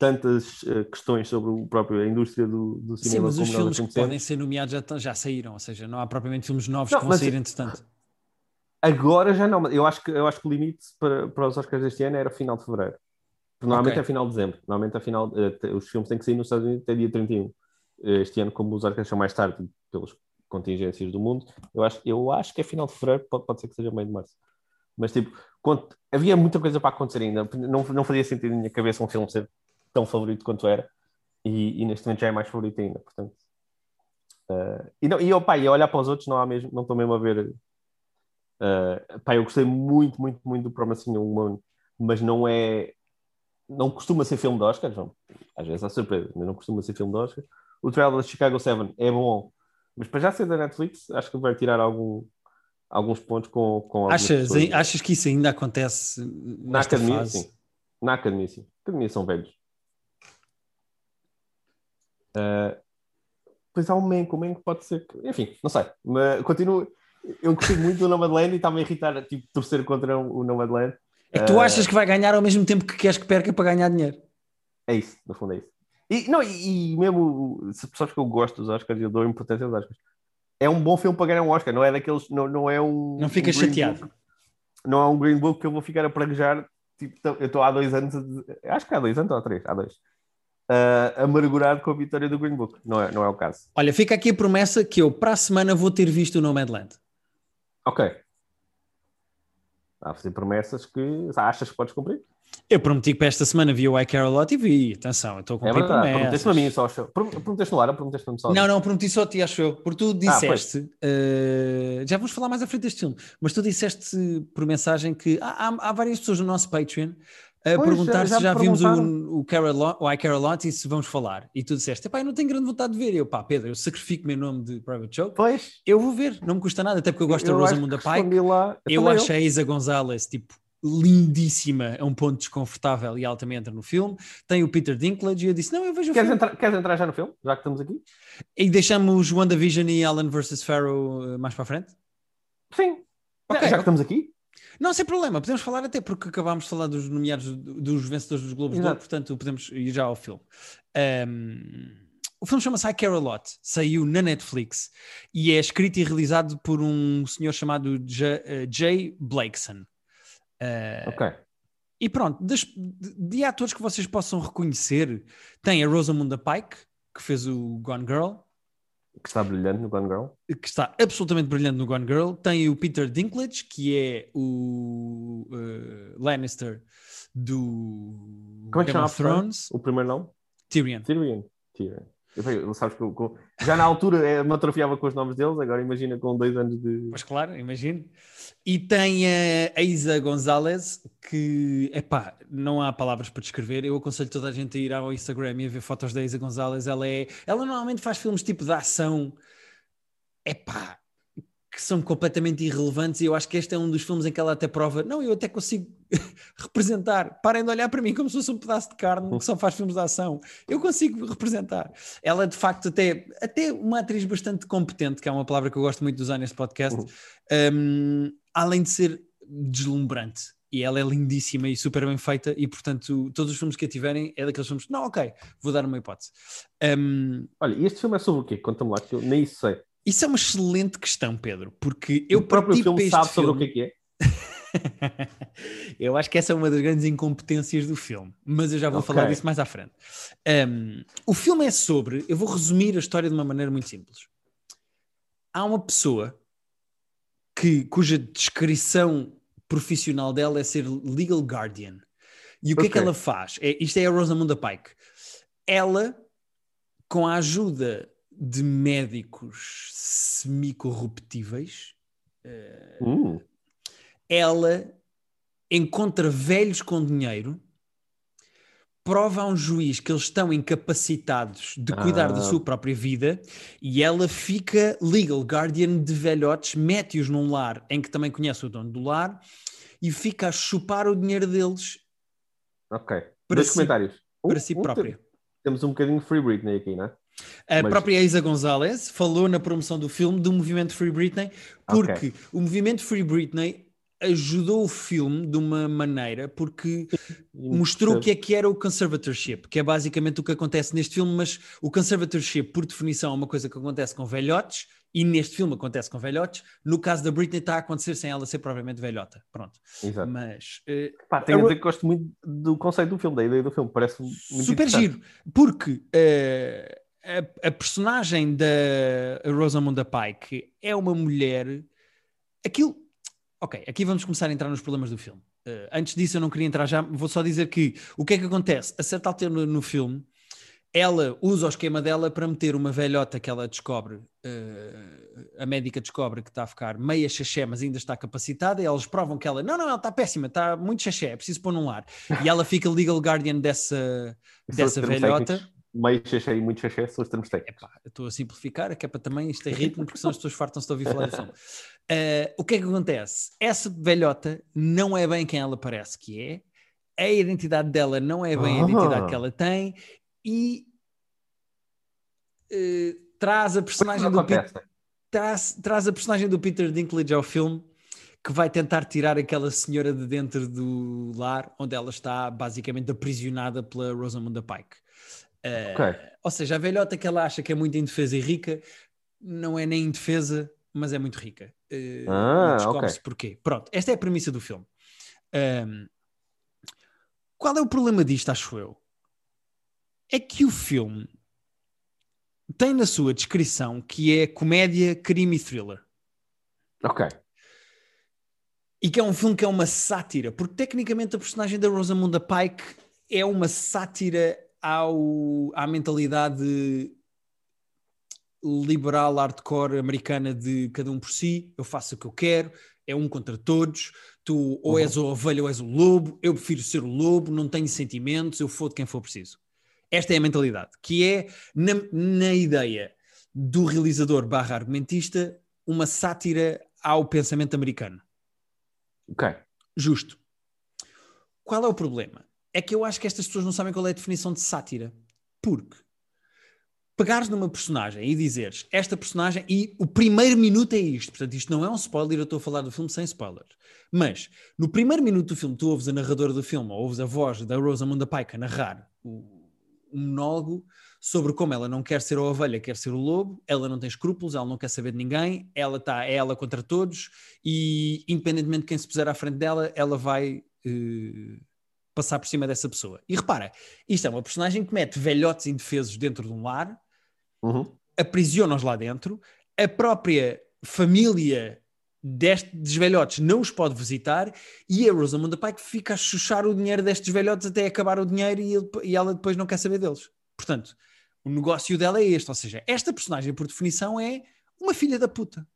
tantas eh, questões sobre o próprio, a indústria do, do Sim, cinema mas os filmes que podem ser nomeados já, já saíram, ou seja, não há propriamente filmes novos Não, que vão sair entretanto. Agora já não, eu acho que, eu acho que o limite para, para os Oscars deste ano era final de fevereiro. Normalmente Ok. é final de dezembro. Normalmente é final, te- os filmes têm que sair nos Estados Unidos até dia 31. Eh, Este ano, como os Oscars são mais tarde, pelas contingências do mundo, eu acho, eu acho que é final de fevereiro, pode, pode ser que seja meio de março. Mas tipo, havia muita coisa para acontecer ainda. Não, não fazia sentido na minha cabeça um filme ser tão favorito quanto era. E, e neste momento já é mais favorito ainda. Portanto, eh, e, não, e, opa, e a olhar para os outros, não há mesmo, não estou mesmo a ver Uh, pá, eu gostei muito, muito, muito do Promising Young Woman, mas não é. Não costuma ser filme de Oscars, não. às vezes há surpresa, mas não costuma ser filme de Oscars. O Trial da Chicago 7 é bom, mas para já ser da Netflix, acho que vai tirar algum, alguns pontos com, com Achas, achas que isso ainda acontece Na academia, fase? sim. Na academia, sim. Academia são velhos. Uh, pois há um Manco, o Manco pode ser. que- Enfim, não sei. Mas continuo. Eu gostei muito do Nomadland e está-me a irritar, tipo, torcer contra o Nomadland. É que tu Uh, achas que vai ganhar ao mesmo tempo que queres que perca para ganhar dinheiro. É isso, no fundo é isso. E, não, e, e mesmo se pessoas que eu gosto dos Oscars, eu dou importância aos Oscars. É um bom filme para ganhar um Oscar, não é daqueles. Não, não é um. Não ficas um chateado. Book. não é um Green Book que eu vou ficar a praguejar. Tipo, eu estou há dois anos, acho que há dois anos ou há três, há dois, uh, amargurado com a vitória do Green Book. Não é, não é o caso. Olha, fica aqui a promessa que eu para a semana vou ter visto o Nomadland. Ok. Há a fazer promessas que achas que podes cumprir. Eu prometi que para esta semana vi o I Care A Lot e vi. Atenção, eu estou a É cumprir verdade. promessas. Prometeste-me a mim só. Prometeste no ar ou prometeste-me só? Não, não, prometi só a ti, acho eu. Porque tu Ah, disseste, eh, já vamos falar mais à frente deste filme, mas tu disseste por mensagem que há, há- há várias pessoas no nosso Patreon a Pois, perguntar já- se já vimos o, o, o I Care A Lot e se vamos falar. E tu disseste, epá, eu não tenho grande vontade de ver. E eu, pá, Pedro, eu sacrifico o meu nome de Private Joke. Pois. Eu vou ver, não me custa nada, até porque eu gosto eu da Rosamunda Pike. lá. Eu também acho a Isa Gonzalez, tipo, lindíssima, a um ponto desconfortável e ela também entra no filme. Tem o Peter Dinklage e eu disse, não, eu vejo o Queres filme. entrar, queres entrar já no filme? Já que estamos aqui? E deixamos WandaVision e Alan vs. Farrow eh, mais para a frente? Sim. Ok. Já que estamos aqui? Não, sem problema, podemos falar até porque acabámos de falar dos nomeados, dos vencedores dos Globos de Ouro, portanto podemos ir já ao filme. Ahm, o filme chama-se I Care A Lot, saiu na Netflix e é escrito e realizado por um senhor chamado J, uh, Jay Blakeson. Uh, Ok. e pronto, de, de atores que vocês possam reconhecer, tem a Rosamunda Pike, que fez o Gone Girl, Que está brilhante no Gone Girl. que está absolutamente brilhante no Gone Girl. Tem o Peter Dinklage, que é o uh, Lannister do Como é que Game chama of? Thrones. O primeiro nome? Tyrion. Tyrion. Tyrion. Eu sabes que eu- eu- já na altura eh, me atrofiava com os nomes deles, agora imagina com dois anos de. Pois claro, imagino. E tem a Isa Gonzalez, que, epá, não há palavras para descrever. Eu aconselho toda a gente a ir ao Instagram e a ver fotos da Isa Gonzalez. Ela é, ela normalmente faz filmes tipo de ação, epá, que são completamente irrelevantes. E eu acho que este é um dos filmes em que ela até prova, não, eu até consigo representar. Parem de olhar para mim como se fosse um pedaço de carne que só faz filmes de ação. Eu consigo representar. Ela, de facto, até, até uma atriz bastante competente, que é uma palavra que eu gosto muito de usar neste podcast, Uhum. um, além de ser deslumbrante. E ela é lindíssima e super bem feita, e portanto, todos os filmes que a tiverem é daqueles filmes. Não, ok, vou dar uma hipótese. Um, Olha, e este filme é sobre o quê? Conta-me lá, que eu nem sei. Isso é uma excelente questão, Pedro, porque eu o próprio filme sabe sobre filme- o que é é. eu acho que essa é uma das grandes incompetências do filme, mas eu já vou Ok. falar disso mais à frente. Um, o filme é sobre, eu vou resumir a história de uma maneira muito simples. Há uma pessoa que, cuja descrição profissional dela é ser legal guardian. E o que é que ela faz? É, isto é a Rosamunda Pike. Ela, com a ajuda de médicos semi-corruptíveis, Hum, ela encontra velhos com dinheiro, prova a um juiz que eles estão incapacitados de cuidar da Ah. sua própria vida e ela fica legal guardian de velhotes, mete-os num lar em que também conhece o dono do lar e fica a chupar o dinheiro deles ok. Para Dois si- comentários. para Um- si um própria. tem- Temos um bocadinho Free Britney aqui, não é? A Mas- própria Isa Gonzalez falou na promoção do filme do movimento Free Britney, porque Ok. o movimento Free Britney ajudou o filme de uma maneira porque mostrou o que é que era o conservatorship, que é basicamente o que acontece neste filme, mas o conservatorship, por definição, é uma coisa que acontece com velhotes, e neste filme acontece com velhotes. No caso da Britney, está a acontecer sem ela ser propriamente velhota. Pronto. Exato. Mas eh, Pá, tenho a dizer que gosto muito do conceito do filme, da ideia do filme. Parece muito super giro, porque eh, a, a personagem da Rosamunda Pike é uma mulher. Aquilo. Ok, aqui vamos começar a entrar nos problemas do filme. Eh, antes disso, eu não queria entrar já, vou só dizer que o que é que acontece? A certa altura no, no filme, ela usa o esquema dela para meter uma velhota que ela descobre, eh, a médica descobre que está a ficar meia xaxé, mas ainda está capacitada, e eles provam que ela, não, não, ela está péssima, está muito xaxé, é preciso pôr num lar. E ela fica legal guardian dessa, dessa velhota. técnicos. Meio xexé e muito xexé são os termos técnicos. Epá, estou a simplificar, que é para também isto ter ritmo, porque senão as pessoas fartam-se de ouvir falar do filme. Eh, o que é que acontece? Essa velhota não é bem quem ela parece que é, a identidade dela não é bem a Ah. identidade que ela tem, e eh, traz a é personagem do Peter traz, traz a personagem do Peter Dinklage ao filme que vai tentar tirar aquela senhora de dentro do lar onde ela está basicamente aprisionada pela Rosamunda Pike. Eh, Ok. Ou seja, a velhota que ela acha que é muito indefesa e rica não é nem indefesa, mas é muito rica. Eh, Ah, descobre-se ok. porquê. Pronto, esta é a premissa do filme. Ahm, qual é o problema disto, acho eu? É que o filme tem na sua descrição que é comédia, crime e thriller. Ok. E que é um filme que é uma sátira, porque tecnicamente a personagem da Rosamunda Pike é uma sátira ao, à mentalidade liberal hardcore americana de cada um por si, eu faço o que eu quero, é um contra todos, tu ou és a ovelha ou és o lobo, eu prefiro ser o lobo, não tenho sentimentos, eu fodo quem for preciso. Esta é a mentalidade, que é, na, na ideia do realizador barra argumentista, uma sátira ao pensamento americano. Ok. Justo. Qual é o problema? É que eu acho que estas pessoas não sabem qual é a definição de sátira. Porque pegares numa personagem e dizeres esta personagem, e o primeiro minuto é isto, portanto, isto não é um spoiler, eu estou a falar do filme sem spoilers. Mas no primeiro minuto do filme, tu ouves a narradora do filme, ou ouves a voz da Rosamunda Pike a narrar o, um monólogo sobre como ela não quer ser a ovelha, quer ser o lobo, ela não tem escrúpulos, ela não quer saber de ninguém, ela está é ela contra todos e independentemente de quem se puser à frente dela, ela vai uh, passar por cima dessa pessoa. E repara, isto é uma personagem que mete velhotes indefesos dentro de um lar, Uhum. aprisiona-os lá dentro, a própria família destes velhotes não os pode visitar e a Rosamunda Pike fica a chuchar o dinheiro destes velhotes até acabar o dinheiro e, ele- e ela depois não quer saber deles. Portanto, o negócio dela é este, ou seja, esta personagem por definição é uma filha da puta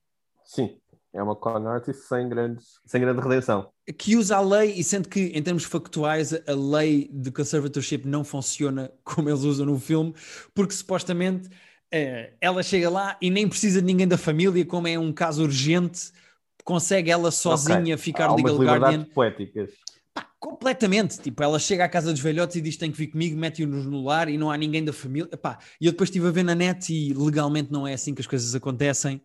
Sim, é uma con artist sem, grandes, sem grande redenção. que usa a lei e sendo que em termos factuais a lei de conservatorship não funciona como eles usam no filme, porque supostamente eh, ela chega lá e nem precisa de ninguém da família, como é um caso urgente, consegue ela sozinha Ok. ficar Há legal guardian. poéticas. Pá, completamente. Tipo, ela chega à casa dos velhotes e diz tem que vir comigo, mete-o no lar e não há ninguém da família. Pá, e eu depois estive a ver na net e legalmente não é assim que as coisas acontecem.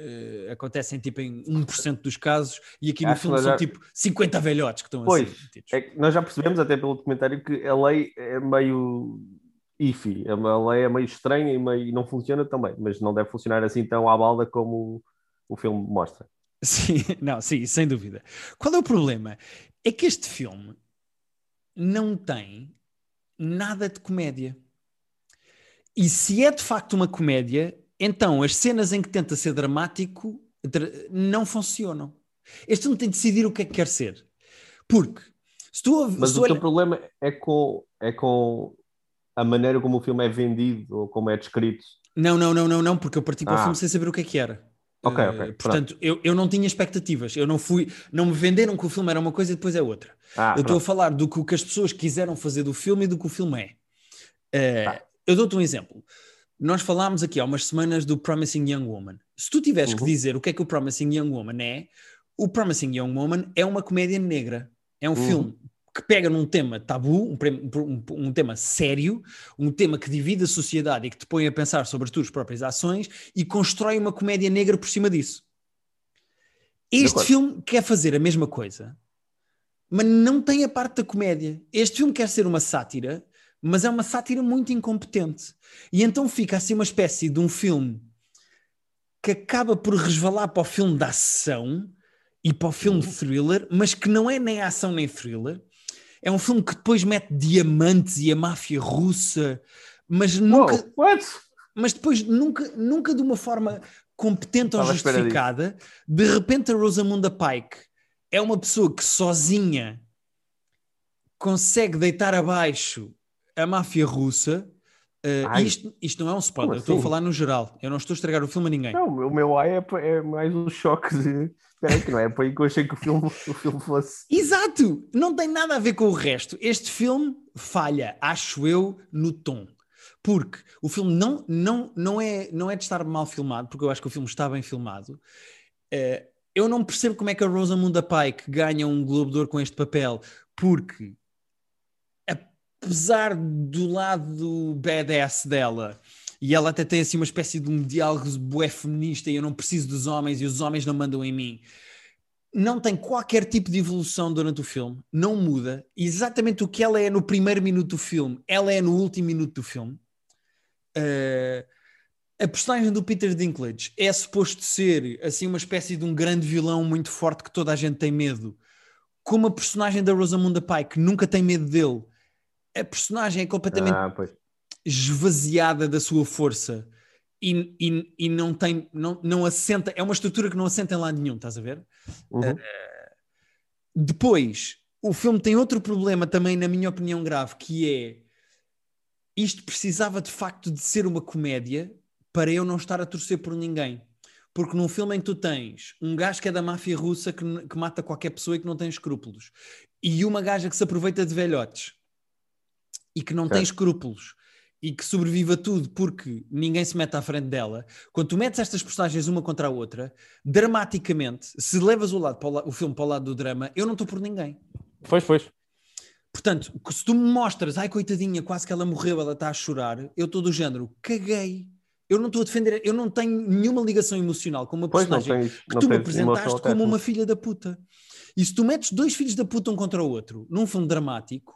Eh, acontecem tipo em 1% dos casos e aqui no Acho filme são já- tipo 50 velhotes que estão Pois, assim. É nós já percebemos, até pelo documentário, que a lei é meio iffy. A lei é meio estranha e, meio, e não funciona também, mas não deve funcionar assim tão à balda como o, o filme mostra. Sim, não, sim, sem dúvida. Qual é o problema? É que este filme não tem nada de comédia. E se é de facto uma comédia, então as cenas em que tenta ser dramático dra- não funcionam. Este filme tem de decidir o que é que quer ser. Porque se tu, Mas se o olha- teu problema é com, é com a maneira como o filme é vendido ou como é descrito. Não, não, não, não, não, porque eu parti para o Ah. filme sem saber o que é que era. Ok, ok, portanto, eu, eu não tinha expectativas. Eu não fui, não me venderam que o filme era uma coisa e depois é outra. Ah, eu estou a falar do que, o que as pessoas quiseram fazer do filme e do que o filme é. Eh, Tá. Eu dou-te um exemplo. Nós falámos aqui há umas semanas do Promising Young Woman. Se tu tivesse que Uhum. dizer o que é que o Promising Young Woman é, o Promising Young Woman é uma comédia negra. É um Uhum. filme que pega num tema tabu, um, um- um tema sério, um tema que divide a sociedade e que te põe a pensar sobre as tuas próprias ações e constrói uma comédia negra por cima disso. Este filme quer fazer a mesma coisa, mas não tem a parte da comédia. Este filme quer ser uma sátira, mas é uma sátira muito incompetente. E então fica assim uma espécie de um filme que acaba por resvalar para o filme da ação e para o filme thriller, mas que não é nem ação nem thriller. É um filme que depois mete diamantes e a máfia russa, mas nunca, what? mas depois nunca, nunca de uma forma competente ou Estava justificada. De repente, a Rosamunda Pike é uma pessoa que sozinha consegue deitar abaixo a máfia russa. Uh, isto, isto não é um spoiler, eu estou a assim? falar no geral. Eu não estou a estragar o filme a ninguém. Não, o meu ai é, é mais um choque de. Espera aí, que não é para aí que eu achei que o filme, o filme fosse. Exato! Não tem nada a ver com o resto. Este filme falha, acho eu, no tom. Porque o filme não, não, não, é, não é de estar mal filmado, porque eu acho que o filme está bem filmado. Eh, eu não percebo como é que a Rosamunda Pike ganha um Globo de Ouro com este papel, porque apesar do lado badass dela, e ela até tem assim uma espécie de um diálogo bué feminista e eu não preciso dos homens e os homens não mandam em mim não tem qualquer tipo de evolução durante o filme, não muda. Exatamente o que ela é no primeiro minuto do filme, ela é no último minuto do filme. Uh, a personagem do Peter Dinklage é suposto ser assim uma espécie de um grande vilão muito forte que toda a gente tem medo. Como a personagem da Rosamunda Pike nunca tem medo dele, a personagem é completamente Ah, esvaziada da sua força e, e, e não tem, não, não assenta, é uma estrutura que não assenta em lado nenhum, estás a ver? Uhum. Depois, o filme tem outro problema também, na minha opinião, grave, que é isto precisava de facto de ser uma comédia para eu não estar a torcer por ninguém. Porque num filme em que tu tens um gajo que é da máfia russa que, que mata qualquer pessoa e que não tem escrúpulos, e uma gaja que se aproveita de velhotes e que não tem Certo. escrúpulos e que sobrevive a tudo porque ninguém se mete à frente dela, quando tu metes estas personagens uma contra a outra, dramaticamente, se levas o, lado para o, la- o filme para o lado do drama, eu não estou por ninguém. Pois, pois. Portanto, se tu me mostras, ai coitadinha, quase que ela morreu, ela está a chorar, eu estou do género, caguei. Eu não estou a defender, eu não tenho nenhuma ligação emocional com uma Pois personagem tens. que tu me apresentaste como uma filha da puta. E se tu metes dois filhos da puta um contra o outro num filme dramático,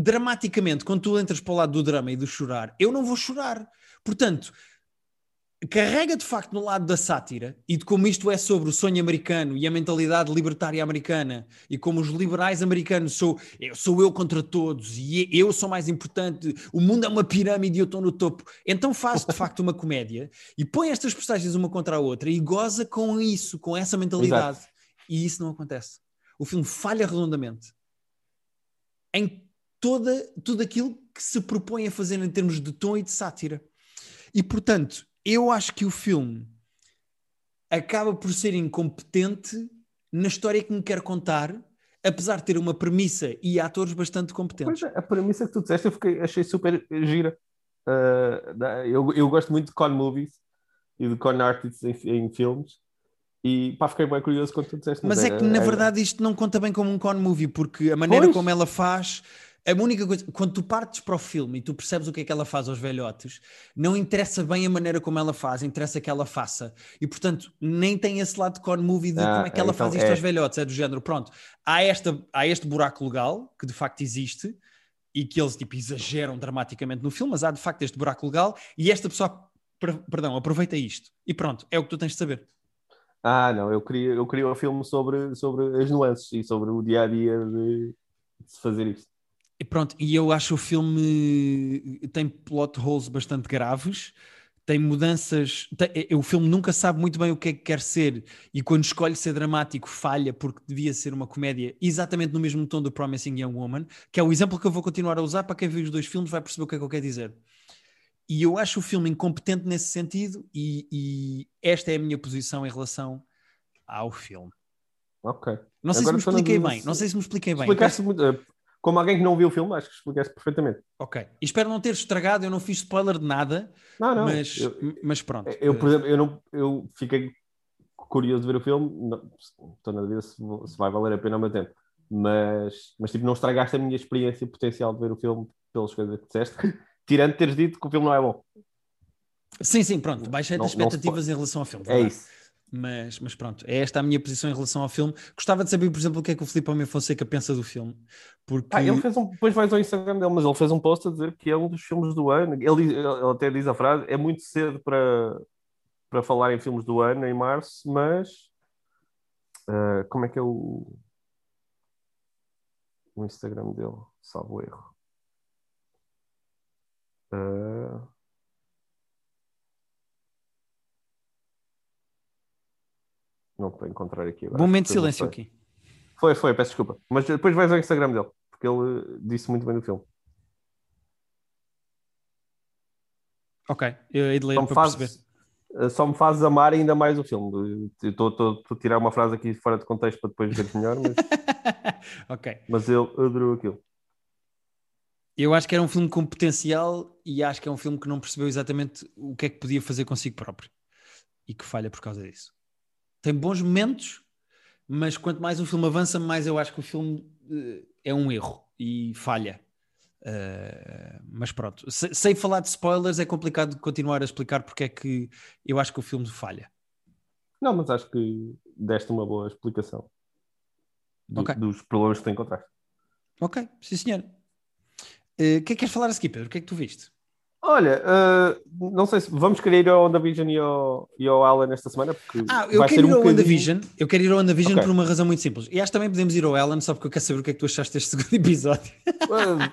dramaticamente, quando tu entras para o lado do drama e do chorar, eu não vou chorar. Portanto, carrega de facto no lado da sátira e de como isto é sobre o sonho americano e a mentalidade libertária americana e como os liberais americanos sou eu, sou eu contra todos e eu sou mais importante, o mundo é uma pirâmide e eu estou no topo. Então faz de facto uma comédia e põe estas personagens uma contra a outra e goza com isso, com essa mentalidade. Exato. E isso não acontece. O filme falha redondamente em toda, tudo aquilo que se propõe a fazer em termos de tom e de sátira. E portanto, eu acho que o filme acaba por ser incompetente na história que me quer contar, apesar de ter uma premissa e atores bastante competentes. Pois é, a premissa que tu disseste eu fiquei, achei super gira. Uh, eu, eu gosto muito de con movies e de con artists em, em filmes. E pá, fiquei bem curioso quando tu disseste. Mas, mas é, é que na é, verdade isto não conta bem como um con movie, porque a maneira pois. como ela faz a única coisa, quando tu partes para o filme e tu percebes o que é que ela faz aos velhotes, não interessa bem a maneira como ela faz, interessa que ela faça. E portanto, nem tem esse lado de con movie de ah, como é que ela então faz isto é. aos velhotes. É do género, pronto, há, esta, há este buraco legal que de facto existe e que eles tipo exageram dramaticamente no filme, mas há de facto este buraco legal e esta pessoa, perdão, aproveita isto. E pronto, é o que tu tens de saber. Ah, não, eu queria, eu queria um filme sobre, sobre as nuances e sobre o dia a dia de, de se fazer isto. E pronto, e eu acho o filme tem plot holes bastante graves, tem mudanças. Tem, é, o filme nunca sabe muito bem o que é que quer ser, e quando escolhe ser dramático, falha porque devia ser uma comédia exatamente no mesmo tom do Promising Young Woman, que é o exemplo que eu vou continuar a usar para quem viu os dois filmes vai perceber o que é que eu quero dizer. E eu acho o filme incompetente nesse sentido, e, e esta é a minha posição em relação ao filme. Ok. Não sei Agora se me expliquei bem. Não sei se me expliquei bem. Explicaste muito. Como alguém que não viu o filme, acho que explicaste perfeitamente. Ok. E espero não ter estragado, eu não fiz spoiler de nada. Não, não. Mas, eu, mas pronto. Eu, por exemplo, eu, não, eu fiquei curioso de ver o filme, não, estou na dúvida se, se, vai valer a pena o meu tempo. Mas, mas tipo, não estragaste a minha experiência potencial de ver o filme pelas coisas que disseste, tirando teres dito que o filme não é bom. Sim, sim, pronto. Baixei as expectativas em relação ao filme. É isso. Mas, mas pronto, é esta a minha posição em relação ao filme. Gostava de saber, por exemplo, o que é que o Filipe Homem Fonseca pensa do filme. Porque... Ah, ele fez um, depois vais ao Instagram dele, mas ele fez um post a dizer que é um dos filmes do ano. Ele, ele até diz a frase: é muito cedo para, para falar em filmes do ano, em março, mas uh, como é que é o, o Instagram dele? Salvo erro. Uh... Não estou a encontrar aqui agora. Momento de silêncio aqui. Foi, foi, peço desculpa. Mas depois vais ao Instagram dele, porque ele disse muito bem do filme. Ok, eu hei de ler para faz, perceber. Eh, só me fazes amar ainda mais o filme. Estou a tirar uma frase aqui fora de contexto para depois ver melhor, mas, ok. mas ele adorou aquilo. Eu acho que era um filme com potencial e acho que é um filme que não percebeu exatamente o que é que podia fazer consigo próprio e que falha por causa disso tem bons momentos, mas quanto mais o filme avança, mais eu acho que o filme uh, é um erro e falha. Uh, mas pronto, Se, sem falar de spoilers, é complicado continuar a explicar porque é que eu acho que o filme falha. Não, mas acho que deste uma boa explicação do, okay. dos problemas que tu encontraste. Ok, sim senhor. Eh, o uh, que é que queres falar a seguir, Pedro? O que é que tu viste? Olha, uh, não sei se vamos querer ir ao WandaVision e ao, e ao Alan esta semana. Porque ah, eu quero ir um ao WandaVision. Eu quero ir ao WandaVision okay. por uma razão muito simples. E acho que também podemos ir ao Alan só porque eu quero saber o que é que tu achaste deste segundo episódio.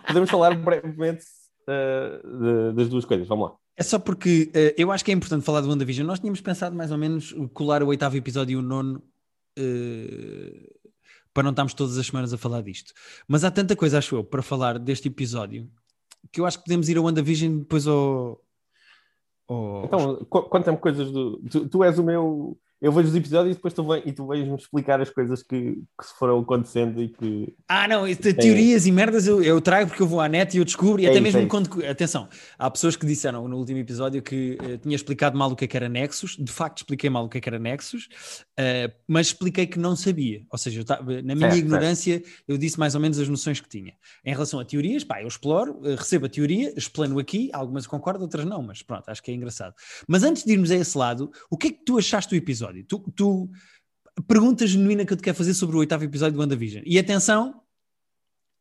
podemos falar brevemente uh, de, das duas coisas. Vamos lá. É só porque uh, eu acho que é importante falar do WandaVision. Nós tínhamos pensado mais ou menos colar o oitavo episódio e o nono. para não estarmos todas as semanas a falar disto. Mas há tanta coisa, acho eu, para falar deste episódio que eu acho que podemos ir ao WandaVision depois ao. ao... Então, conta-me coisas do. Tu, tu, és o meu eu vejo os episódios e depois tu, vem, e tu vais-me explicar as coisas que, que se foram acontecendo e que. Ah, não, teorias e merdas eu, eu trago porque eu vou à net e eu descubro, e é até isso, mesmo é quando. Atenção, há pessoas que disseram no último episódio que uh, tinha explicado mal o que, é que era Nexus, de facto expliquei mal o que, é que era Nexus, uh, mas expliquei que não sabia. Ou seja, na minha ignorância, eu disse mais ou menos as noções que tinha. Em relação a teorias, pá, eu exploro, uh, recebo a teoria, explano aqui, algumas concordo, outras não, mas pronto, acho que é engraçado. Mas antes de irmos a esse lado, o que é que tu achaste do episódio? Episódio. Tu, tu pergunta genuína que eu te quero fazer sobre o oitavo episódio do WandaVision. E atenção,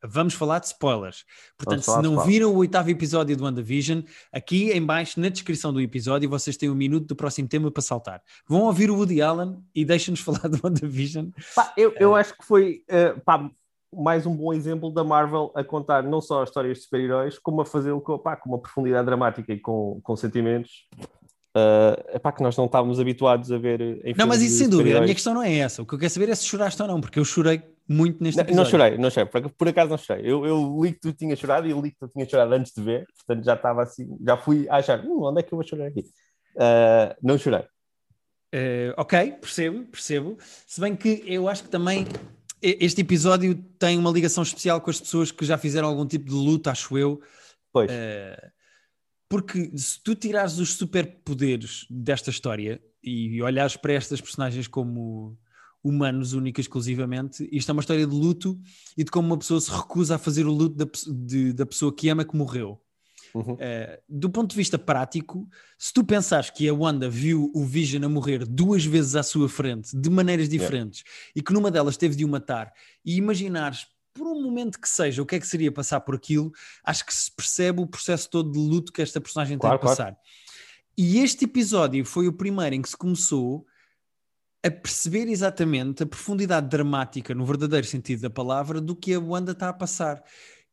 vamos falar de spoilers. Portanto, se não viram o oitavo episódio do WandaVision, aqui em baixo, na descrição do episódio, vocês têm um minuto do próximo tema para saltar. Vão ouvir o Woody Allen e deixem-nos falar do WandaVision. Pá, eu, eu uh, acho que foi uh, pá, mais um bom exemplo da Marvel a contar não só histórias de super-heróis, como a fazê-lo com, com uma profundidade dramática e com, com sentimentos Uh, epá, que nós não estávamos habituados a ver em Não, mas isso sem dúvida, a minha questão não é essa. O que eu quero saber é se choraste ou não, porque eu chorei muito neste não, episódio. Não chorei, não chorei, por, por acaso não chorei. Eu, eu li que tu tinhas chorado e eu li que tu tinhas chorado antes de ver, portanto já estava assim, já fui a achar, hum, onde é que eu vou chorar aqui? Uh, não chorei. Uh, ok, percebo, percebo. Se bem que eu acho que também este episódio tem uma ligação especial com as pessoas que já fizeram algum tipo de luta, acho eu. Pois. Uh, porque se tu tirares os superpoderes desta história e olhares para estas personagens como humanos, única e exclusivamente, isto é uma história de luto e de como uma pessoa se recusa a fazer o luto da, de, da pessoa que ama que morreu. Uhum. Uh, do ponto de vista prático, se tu pensares que a Wanda viu o Vision a morrer duas vezes à sua frente, de maneiras diferentes, yeah. e que numa delas teve de o matar, e imaginares por um momento que seja, o que é que seria passar por aquilo, acho que se percebe o processo todo de luto que esta personagem claro, tem de passar. Claro. E este episódio foi o primeiro em que se começou a perceber exatamente a profundidade dramática, no verdadeiro sentido da palavra, do que a Wanda está a passar.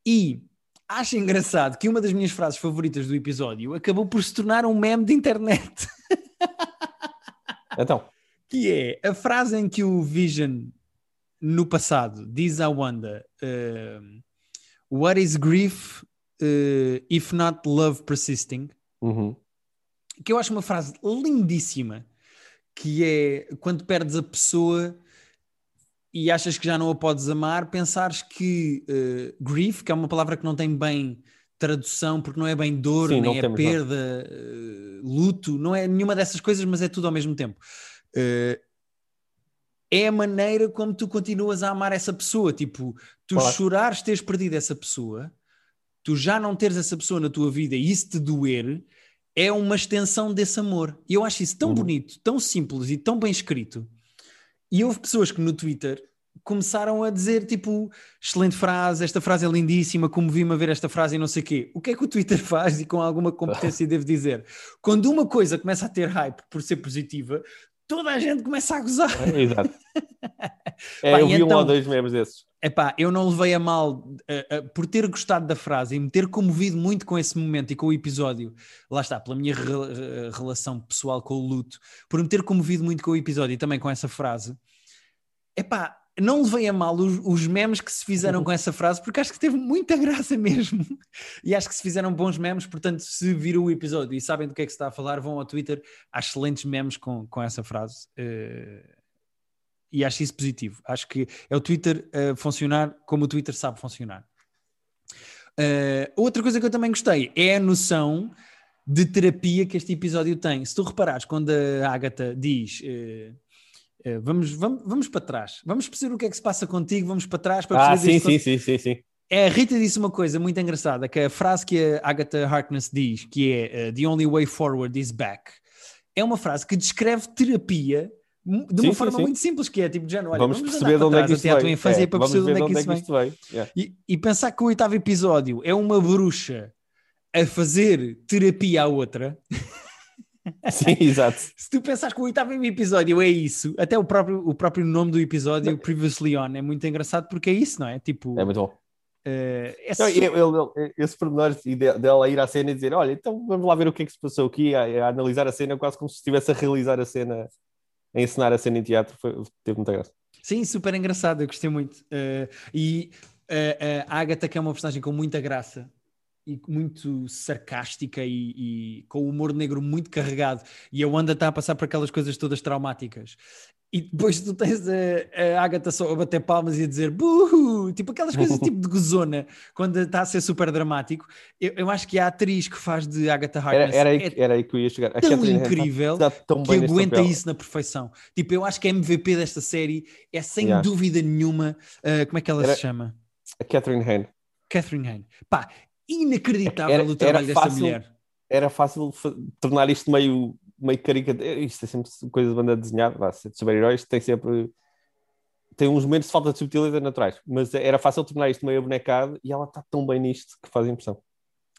E acho engraçado que uma das minhas frases favoritas do episódio acabou por se tornar um meme de internet. Então. que é a frase em que o Vision no passado diz a Wanda: uh, What is grief uh, if not love persisting? Uhum. Que eu acho uma frase lindíssima, que é quando perdes a pessoa e achas que já não a podes amar, pensares que uh, grief, que é uma palavra que não tem bem tradução, porque não é bem dor, Sim, nem é perda, uh, luto, não é nenhuma dessas coisas, mas é tudo ao mesmo tempo. Uh, é a maneira como tu continuas a amar essa pessoa. Tipo, tu claro. chorares teres perdido essa pessoa, tu já não teres essa pessoa na tua vida e isso te doer, é uma extensão desse amor. E eu acho isso tão uhum. bonito, tão simples e tão bem escrito. E houve pessoas que no Twitter começaram a dizer tipo, excelente frase, esta frase é lindíssima, como vi-me a ver esta frase e não sei o quê. O que é que o Twitter faz e com alguma competência devo dizer? Quando uma coisa começa a ter hype por ser positiva, toda a gente começa a gozar. É, exato. É, pá, eu vi então, um ou dois memes desses. Epá, eu não levei a mal uh, uh, por ter gostado da frase e me ter comovido muito com esse momento e com o episódio. Lá está, pela minha re relação pessoal com o luto, por me ter comovido muito com o episódio e também com essa frase. Epá, não levei a mal os, os, memes que se fizeram uhum. com essa frase, porque acho que teve muita graça mesmo. E acho que se fizeram bons memes, portanto, se viram o episódio e sabem do que é que se está a falar, vão ao Twitter. Há excelentes memes com, com essa frase. Uh, e acho isso positivo. Acho que é o Twitter uh, funcionar como o Twitter sabe funcionar. Uh, outra coisa que eu também gostei é a noção de terapia que este episódio tem. Se tu reparares, quando a Agatha diz eh, vamos, vamos, vamos para trás, vamos perceber o que é que se passa contigo, vamos para trás para perceber. Ah, sim, sim, sim, sim, sim. É, a Rita disse uma coisa muito engraçada, que a frase que a Agatha Harkness diz, que é uh, The only way forward is back, é uma frase que descreve terapia de uma sim, forma sim, sim. muito simples, que é tipo, olha, vamos, vamos perceber de onde é que infância é, para perceber de onde é que isso vem. Yeah. E, e, pensar que o oitavo episódio é uma bruxa a fazer terapia à outra Sim, exato. Se tu pensares que o oitavo episódio é isso, até o próprio, o próprio nome do episódio, Previously On, é muito engraçado porque é isso, não é? Tipo, é muito bom. Uh, é não, ele, ele, esse pormenor dela ir à cena e dizer: Olha, então vamos lá ver o que é que se passou aqui, a, a analisar a cena, quase como se estivesse a realizar a cena, a ensinar a cena em teatro. Foi, teve muita graça. Sim, super engraçado, eu gostei muito. Uh, e uh, a Agatha, que é uma personagem com muita graça, e muito sarcástica e, e, com o humor negro muito carregado. E a Wanda está a passar por aquelas coisas todas traumáticas. E depois tu tens a, a Agatha só a bater palmas e a dizer buhu, tipo aquelas coisas tipo de gozona quando está a ser super dramático. Eu, eu, acho que a atriz que faz de Agatha Harkness era, era, aí, é era aí que eu ia chegar. A tão Catherine incrível tão que aguenta isso na perfeição. Tipo eu acho que a MVP desta série é sem yeah. dúvida nenhuma uh, como é que ela era, se chama? a Catherine Hain Catherine Hain pá, inacreditável era, o trabalho dessa fácil, mulher. Era fácil tornar isto meio, meio caricato. Isto é sempre coisa de banda desenhada, de super-heróis, tem sempre tem uns momentos de falta de subtilidade naturais, mas era fácil tornar isto meio bonecado e ela está tão bem nisto que faz impressão.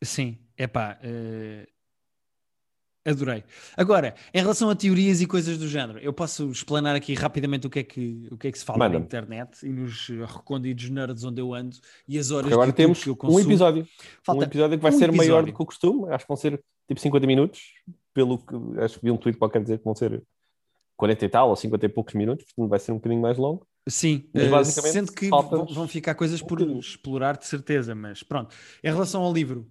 Sim, é pá, uh, adorei. Agora, em relação a teorias e coisas do género, eu posso explanar aqui rapidamente o que é que, o que, é que se fala na internet e nos recônditos nerds onde eu ando e as horas agora temos que eu consumo. um episódio. Falta um episódio que vai um ser episódio. maior do que o costume, acho que vão ser tipo 50 minutos, pelo que acho que vi um tweet qualquer dizer que vão ser 40 e tal ou 50 e poucos minutos, portanto vai ser um bocadinho mais longo. Sim, mas eh, basicamente, sendo que vão ficar coisas por explorar de certeza, mas pronto. Em relação ao livro,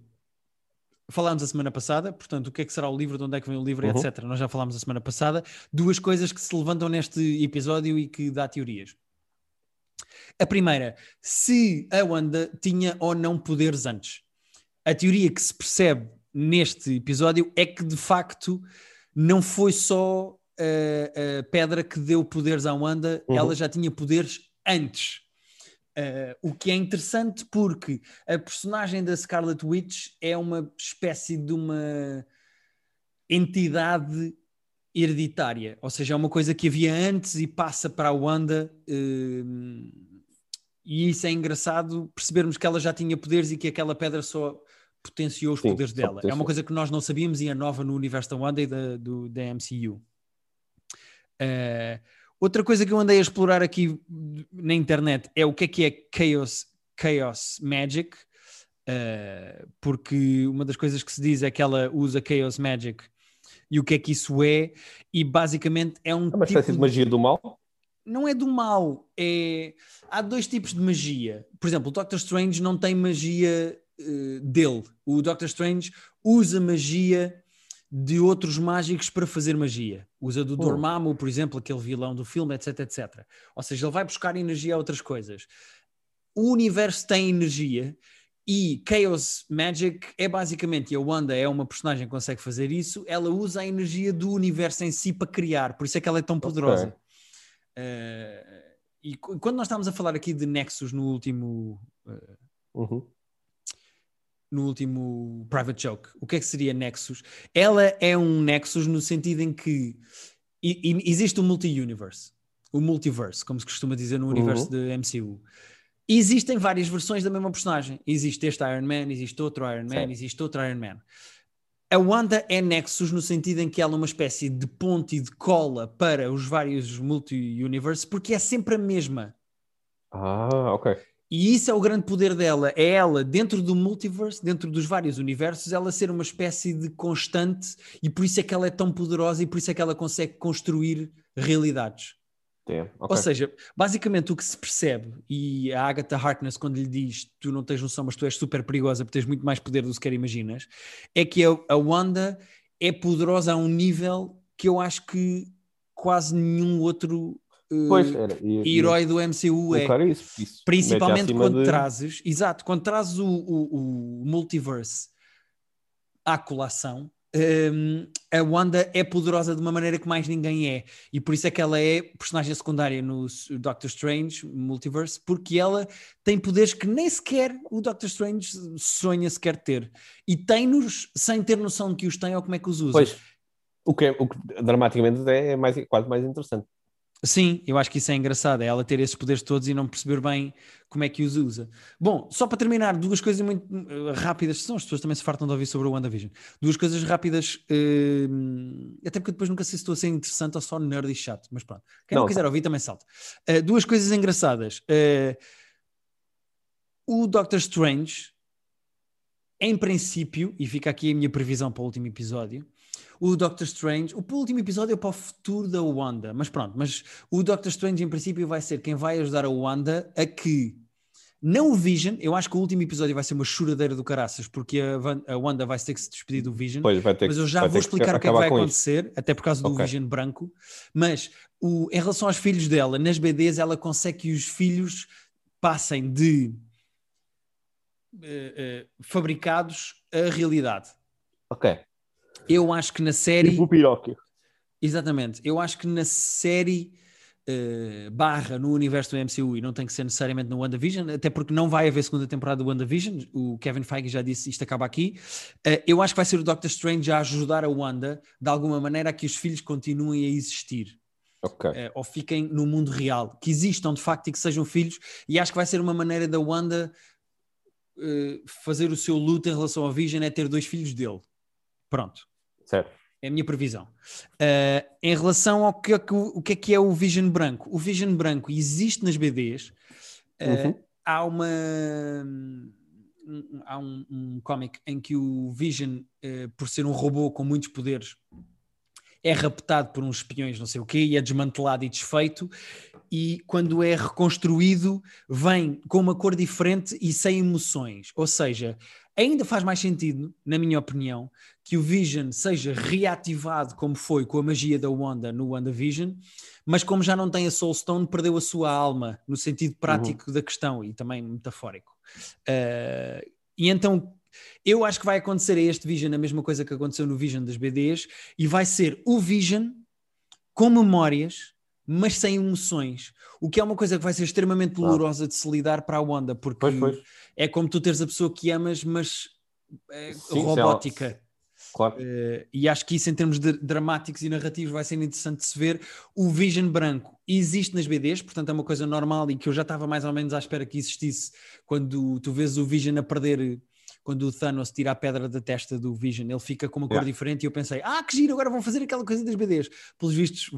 falámos a semana passada, portanto, o que é que será o livro, de onde é que vem o livro, uhum. etc. Nós já falámos a semana passada. Duas coisas que se levantam neste episódio e que dá teorias. A primeira, se a Wanda tinha ou não poderes antes. A teoria que se percebe neste episódio é que de facto não foi só a, a pedra que deu poderes à Wanda, uhum. ela já tinha poderes antes. Uh, o que é interessante porque a personagem da Scarlet Witch é uma espécie de uma entidade hereditária, ou seja, é uma coisa que havia antes e passa para a Wanda. Uh, e isso é engraçado percebermos que ela já tinha poderes e que aquela pedra só potenciou os Sim, poderes dela. É uma coisa que nós não sabíamos e é nova no universo da Wanda e da, do, da MCU. Uh, outra coisa que eu andei a explorar aqui na internet é o que é que é Chaos, Chaos Magic, uh, porque uma das coisas que se diz é que ela usa Chaos Magic e o que é que isso é, e basicamente é um. É uma tipo espécie de magia do mal? Não é do mal, é. Há dois tipos de magia. Por exemplo, o Doctor Strange não tem magia uh, dele. O Doctor Strange usa magia de outros mágicos para fazer magia. Usa do oh. Dormammu, por exemplo, aquele vilão do filme, etc, etc. Ou seja, ele vai buscar energia a outras coisas. O universo tem energia e Chaos Magic é basicamente, e a Wanda é uma personagem que consegue fazer isso, ela usa a energia do universo em si para criar, por isso é que ela é tão poderosa. Okay. Uh, e quando nós estávamos a falar aqui de Nexus no último uh, uhum no último Private Joke. O que é que seria Nexus? Ela é um Nexus no sentido em que existe o um multi-universe, o multiverse, como se costuma dizer no universo uhum. de MCU. Existem várias versões da mesma personagem. Existe este Iron Man, existe outro Iron Man, Sim. existe outro Iron Man. A Wanda é Nexus no sentido em que ela é uma espécie de ponte e de cola para os vários multi-universe, porque é sempre a mesma. Ah, ok. E isso é o grande poder dela, é ela, dentro do multiverse, dentro dos vários universos, ela ser uma espécie de constante e por isso é que ela é tão poderosa e por isso é que ela consegue construir realidades. okay. Ou seja, basicamente o que se percebe, e a Agatha Harkness, quando lhe diz tu não tens noção, mas tu és super perigosa porque tens muito mais poder do que quer imaginas, é que a, a Wanda é poderosa a um nível que eu acho que quase nenhum outro Pois, era, e, herói do MCU é. Isso, isso principalmente quando de... trazes, exato, quando trazes o, o, o multiverse à colação, um, a Wanda é poderosa de uma maneira que mais ninguém é, e por isso é que ela é personagem secundária no Doctor Strange Multiverse, porque ela tem poderes que nem sequer o Doctor Strange sonha sequer ter, e tem-nos sem ter noção de que os tem ou como é que os usa. Pois, o que, é, o que dramaticamente é mais, quase mais interessante. Sim, eu acho que isso é engraçado, é ela ter esses poderes todos e não perceber bem como é que os usa. Bom, só para terminar, duas coisas muito uh, rápidas, são as pessoas também se fartam de ouvir sobre o WandaVision. Duas coisas rápidas, uh, até porque depois nunca sei se estou a ser interessante ou só nerd e chato, mas pronto. Quem não, não quiser ouvir também salta. Uh, duas coisas engraçadas. o Doctor Strange, em princípio, e fica aqui a minha previsão para o último episódio, o Doctor Strange, o último episódio é para o futuro da Wanda, mas pronto, mas o Doctor Strange em princípio vai ser quem vai ajudar a Wanda a que não o Vision, eu acho que o último episódio vai ser uma choradeira do caraças, porque a, a Wanda vai ter que se despedir do Vision. Pois, vai ter mas eu já vou explicar o que é que vai acontecer, isso. até por causa do okay. Vision branco. Mas o, em relação aos filhos dela, nas BDs, ela consegue que os filhos passem de uh, uh, fabricados a realidade. Ok. Eu acho que na série. Tipo o. Exatamente. Eu acho que na série uh, barra no universo do MCU e não tem que ser necessariamente no WandaVision, até porque não vai haver segunda temporada do WandaVision. O Kevin Feige já disse isto acaba aqui. Uh, eu acho que vai ser o Doctor Strange a ajudar a Wanda de alguma maneira a que os filhos continuem a existir. Ok. eh, ou fiquem no mundo real, que existam de facto e que sejam filhos, e acho que vai ser uma maneira da Wanda fazer o seu luto em relação ao Vision é ter dois filhos dele. Pronto. Certo. É a minha previsão. Uh, em relação ao que, é que o, que é que é o Vision branco, o Vision branco existe nas BDs. Uh, Uhum. Há uma um- há um, um cómic em que o Vision, uh, por ser um robô com muitos poderes, é raptado por uns espiões, não sei o quê, e é desmantelado e desfeito. E quando é reconstruído, vem com uma cor diferente e sem emoções. Ou seja, ainda faz mais sentido, na minha opinião, que o Vision seja reativado como foi com a magia da Wanda no WandaVision, mas como já não tem a Soul Stone, perdeu a sua alma no sentido prático da questão e também metafórico. Uh, e então eu acho que vai acontecer a este Vision a mesma coisa que aconteceu no Vision das BDs e vai ser o Vision com memórias, mas sem emoções. O que é uma coisa que vai ser extremamente dolorosa de se lidar para a Wanda, porque Pois, pois. é como tu teres a pessoa que amas, mas é Sim, robótica. Claro. Uh, e acho que isso, em termos de dramáticos e narrativos, vai ser interessante de se ver. O Vision branco existe nas BDs, portanto é uma coisa normal e que eu já estava mais ou menos à espera que existisse quando tu vês o Vision a perder. Quando o Thanos tira a pedra da testa do Vision, ele fica com uma cor Yeah. diferente e eu pensei, ah, que giro, agora vão fazer aquela coisa das BDs. Pelos vistos,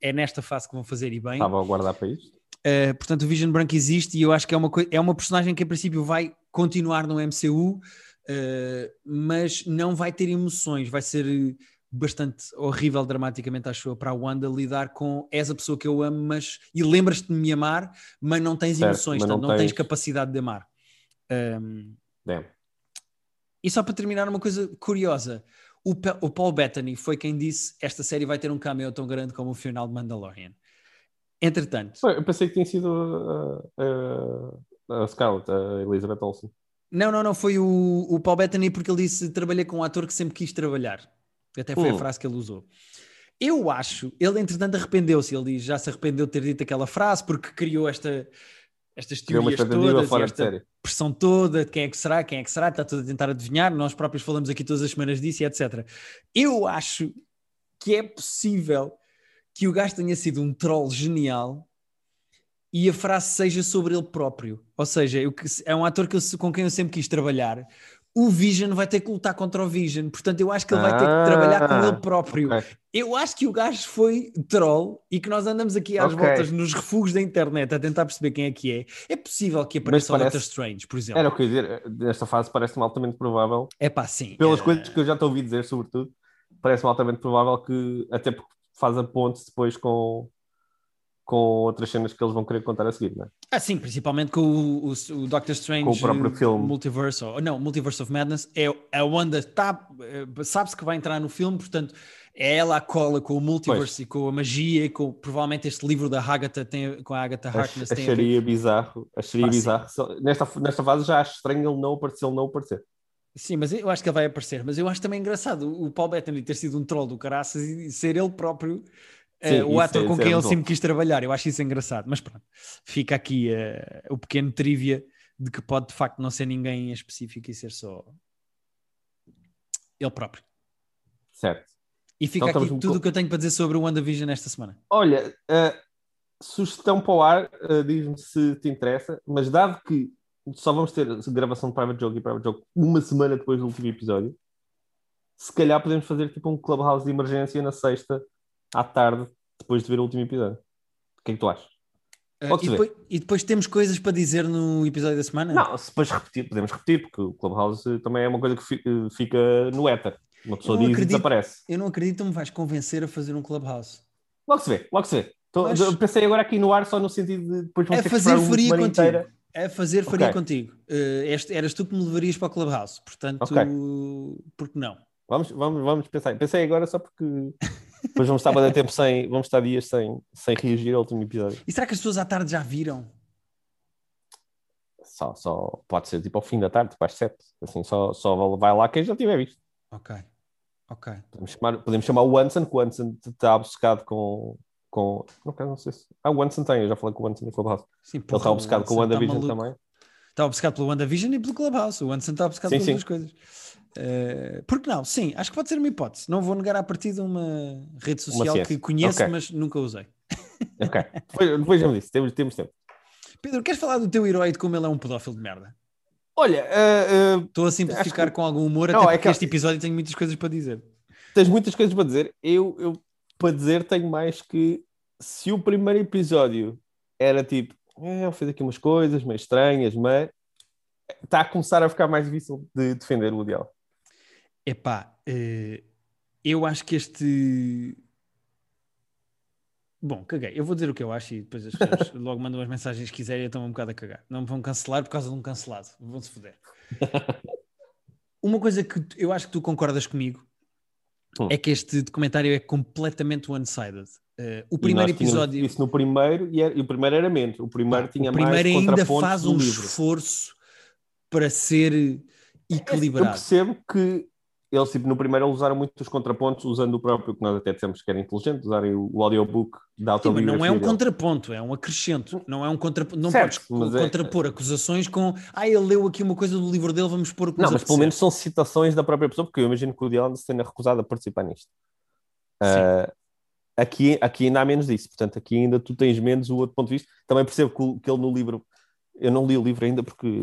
é nesta fase que vão fazer e bem. Estava a guardar para isto. Uh, portanto, o Vision branco existe e eu acho que é uma, é uma personagem que, a princípio, vai continuar no MCU, uh, mas não vai ter emoções. Vai ser bastante horrível, dramaticamente, acho eu, para a Wanda lidar com és a pessoa que eu amo, mas e lembras-te de me amar, mas não tens Certo, emoções, não não tens tens- capacidade de amar. Um, Damn. e só para terminar, uma coisa curiosa: o, Pe- o Paul Bettany foi quem disse esta série vai ter um cameo tão grande como o final de Mandalorian. Entretanto, Eu pensei que tinha sido uh, uh, a Scarlett, a Elizabeth Olsen. Não, não, não, foi o, o Paul Bettany porque ele disse trabalhei com um ator que sempre quis trabalhar. Até foi a Hum. frase que ele usou. Eu acho, ele entretanto arrependeu-se, ele diz, já se arrependeu de ter dito aquela frase porque criou esta, estas teorias todas esta pressão toda de quem é que será, quem é que será, está tudo a tentar adivinhar, nós próprios falamos aqui todas as semanas disso e etc. Eu acho que é possível que o gajo tenha sido um troll genial e a frase seja sobre ele próprio. Ou seja, eu é um ator que eu- com quem eu sempre quis trabalhar. O Vision vai ter que lutar contra o Vision, portanto, eu acho que ele vai ter que Ah, trabalhar com ele próprio. ok. Eu acho que o gajo foi troll e que nós andamos aqui às Ok. voltas nos refugos da internet a tentar perceber quem é que é. É possível que apareça o parece- Doctor Strange, por exemplo. Era o que eu ia dizer. Nesta fase parece-me altamente provável, É pá, sim. pelas eh, coisas que eu já te ouvi dizer, sobretudo, parece-me altamente provável que, até porque faz a ponte depois com, com outras cenas que eles vão querer contar a seguir, não é? Ah, sim, principalmente com o, o, o Doctor Strange Com o próprio filme. Multiverse, ou, não, Multiverse of Madness, é a Wanda tá, eh, sabe-se que vai entrar no filme, portanto é ela a cola com o Multiverse Pois. e com a magia e com provavelmente este livro da Agatha tem, com a Agatha Harkness tem a ver- Acharia bizarro. Acharia sim. bizarro. Se- Nesta, nesta fase já acho estranho ele não aparecer, ele não aparecer. Sim, mas eu acho que ele vai aparecer, mas eu acho também engraçado o Paul Bettany ter sido um troll do caraças e ser ele próprio Sim, o isso ator é- com isso é quem ele bom. sempre quis trabalhar. Eu acho isso engraçado, mas pronto, fica aqui eh, o pequeno trivia de que pode de facto não ser ninguém em específico e ser só ele próprio. Certo. E fica Então aqui tudo o que eu tenho para dizer sobre o WandaVision esta semana. Olha, a sugestão para o ar, eh, diz-me se te interessa, mas dado que só vamos ter gravação de Private Joke e Private Joke uma semana depois do último episódio, se calhar podemos fazer tipo um clubhouse de emergência na sexta à tarde, depois de ver o último episódio. O que é que tu achas? Pode-se e, depois, e depois temos coisas para dizer no episódio da semana? Não, se depois repetir, podemos repetir, porque o clubhouse também é uma coisa que eh, fica no éter. Uma pessoa diz acredito. e desaparece. Eu não acredito que me vais convencer a fazer um clubhouse. Logo se vê, logo se vê. Tô- Mas- pensei agora aqui no ar só no sentido de depois vamos É ter que fazer uma faria contigo. inteira. É fazer faria Ok. contigo. Eh, este, eras tu que me levarias para o Clubhouse. Portanto, Ok. porque não? Vamos, vamos, vamos pensar. Pensei agora só porque depois vamos estar a tempo sem, vamos estar dias sem, sem reagir ao último episódio. E será que as pessoas à tarde já viram? Só, só pode ser tipo ao fim da tarde, tipo às sete. Assim, só, só vai lá quem já tiver visto. Ok. Ok. Podemos chamar, podemos chamar o Anson, que o Anson está obcecado com. com... Não, quero, não sei se. Ah, o Anson tem, eu já falei com o Anson no Clubhouse. Sim, Ele está obcecado com o WandaVision também. Está obcecado pelo WandaVision e pelo Clubhouse. O Anderson está obcecado Sim, pelas sim. duas coisas. Eh, por que não? Sim, acho que pode ser uma hipótese. Não vou negar a partir de uma rede social ciência. que conheço, Ok. mas nunca usei. Ok, depois, depois já me disse, temos, temos tempo. Pedro, queres falar do teu herói de como ele é um pedófilo de merda? Olha, uh, uh, Estou a simplificar que- com algum humor, Não, até é porque que- este episódio tem muitas coisas para dizer. tens muitas coisas para dizer. Eu, eu, para dizer, tenho mais que se o primeiro episódio era tipo, é, ele fez aqui umas coisas meio estranhas, mas está a começar a ficar mais difícil de defender o ideal. Epá, eh, eu acho que este. Bom, caguei. Eu vou dizer o que eu acho e depois as pessoas logo mandam as mensagens que quiserem e estão um bocado a cagar. Não me vão cancelar por causa de um cancelado. Vão-se foder. Uma coisa que eu acho que tu concordas comigo Hum. é que este documentário é completamente one-sided. Eh, o primeiro episódio. Isso no primeiro, e, era- e o primeiro era menos. O primeiro tinha o primeiro mais ainda faz um esforço para ser Eu equilibrado. percebo que eles, tipo, no primeiro, eles usaram muito os contrapontos, usando o próprio, que nós até dissemos que era inteligente, usarem o, o audiobook da Sim, mas não é autobiografia um dele. contraponto, é um acrescento. Não é um contraponto. Não Certo, podes é- contrapor acusações com ah, ele leu aqui uma coisa do livro dele, vamos pôr o que Não, mas pelo apetecer." menos são citações da própria pessoa, porque eu imagino que o Dylan se tenha recusado a participar nisto. Sim. Aqui, aqui ainda há menos disso, portanto, aqui ainda tu tens menos o outro ponto de vista. Também percebo que, que ele no livro, eu não li o livro ainda porque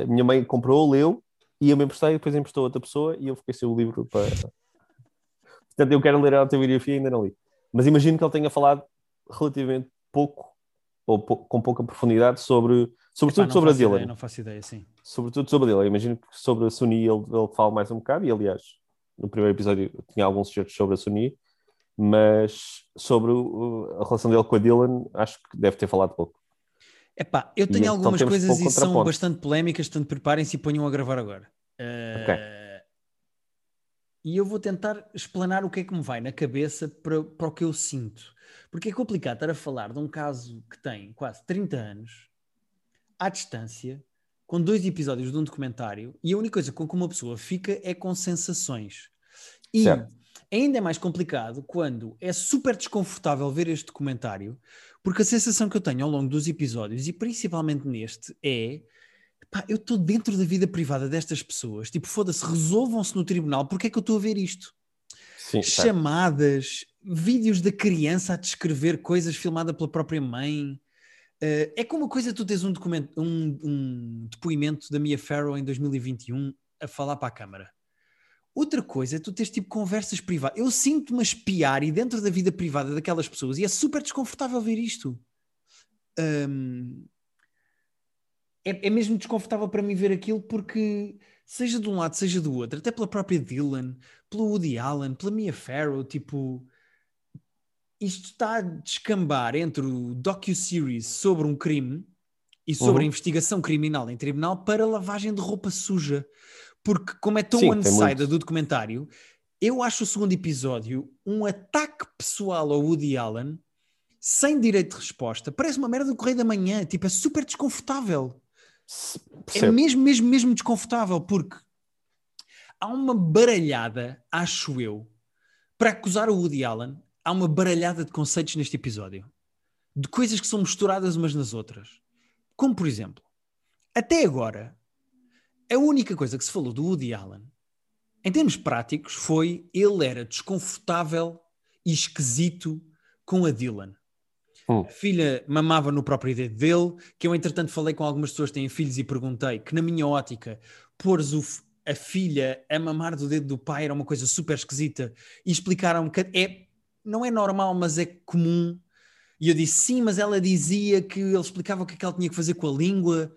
a minha mãe comprou, leu e eu me emprestei, depois emprestou a outra pessoa e eu fiquei sem o livro para. Portanto, eu quero ler a autobiografia e ainda não li. Mas imagino que ele tenha falado relativamente pouco, ou pou- com pouca profundidade, sobre, Epá, sobretudo não sobre a Dylan ideia, não faço ideia, sim. sobretudo sobre ele. Eu imagino que sobre a Sony ele, ele fala mais um bocado, e aliás, no primeiro episódio tinha alguns certos sobre a Sony, mas sobre o- a relação dele com a Dylan, acho que deve ter falado pouco. Epá, eu E tenho então algumas coisas e são bastante polémicas, portanto preparem-se e ponham a gravar agora. Eh, Ok. E eu vou tentar explanar o que é que me vai na cabeça para, para o que eu sinto. Porque é complicado estar a falar de um caso que tem quase 30 anos, à distância, com dois episódios de um documentário, e a única coisa com que uma pessoa fica é com sensações. E Certo. Ainda é mais complicado quando é super desconfortável ver este documentário, porque a sensação que eu tenho ao longo dos episódios, e principalmente neste, é pá, eu estou dentro da vida privada destas pessoas. Tipo, foda-se, resolvam-se no tribunal, porque é que eu estou a ver isto? Sim. Chamadas, vídeos da criança a descrever coisas filmada pela própria mãe. Eh, é como uma coisa tu tens um, documento, um, um depoimento da Mia Farrow em 2021 a falar para a câmara. Outra coisa é tu teres tipo conversas privadas. Eu sinto-me a espiar e dentro da vida privada daquelas pessoas e é super desconfortável ver isto. Hum, é, é mesmo desconfortável para mim ver aquilo porque, seja de um lado, seja do outro, até pela própria Dylan, pelo Woody Allen, pela Mia Farrow, tipo, isto está a descambar entre o docu-series sobre um crime e sobre Uhum. a investigação criminal em tribunal para lavagem de roupa suja. Porque, como é tão one-sided do documentário, eu acho o segundo episódio um ataque pessoal ao Woody Allen sem direito de resposta. Parece uma merda do Correio da Manhã. Tipo, é super desconfortável. É mesmo, mesmo, mesmo desconfortável, porque há uma baralhada, acho eu, para acusar o Woody Allen, há uma baralhada de conceitos neste episódio. De coisas que são misturadas umas nas outras. Como, por exemplo, até agora, a única coisa que se falou do Woody Allen, em termos práticos, foi ele era desconfortável e esquisito com a Dylan. Hum. A filha mamava no próprio dedo dele, que eu entretanto falei com algumas pessoas que têm filhos e perguntei que na minha ótica, pôres o a filha a mamar do dedo do pai era uma coisa super esquisita e explicaram que é, não é normal, mas é comum. E eu disse sim, mas ela dizia que ele explicava o que é que ela tinha que fazer com a língua.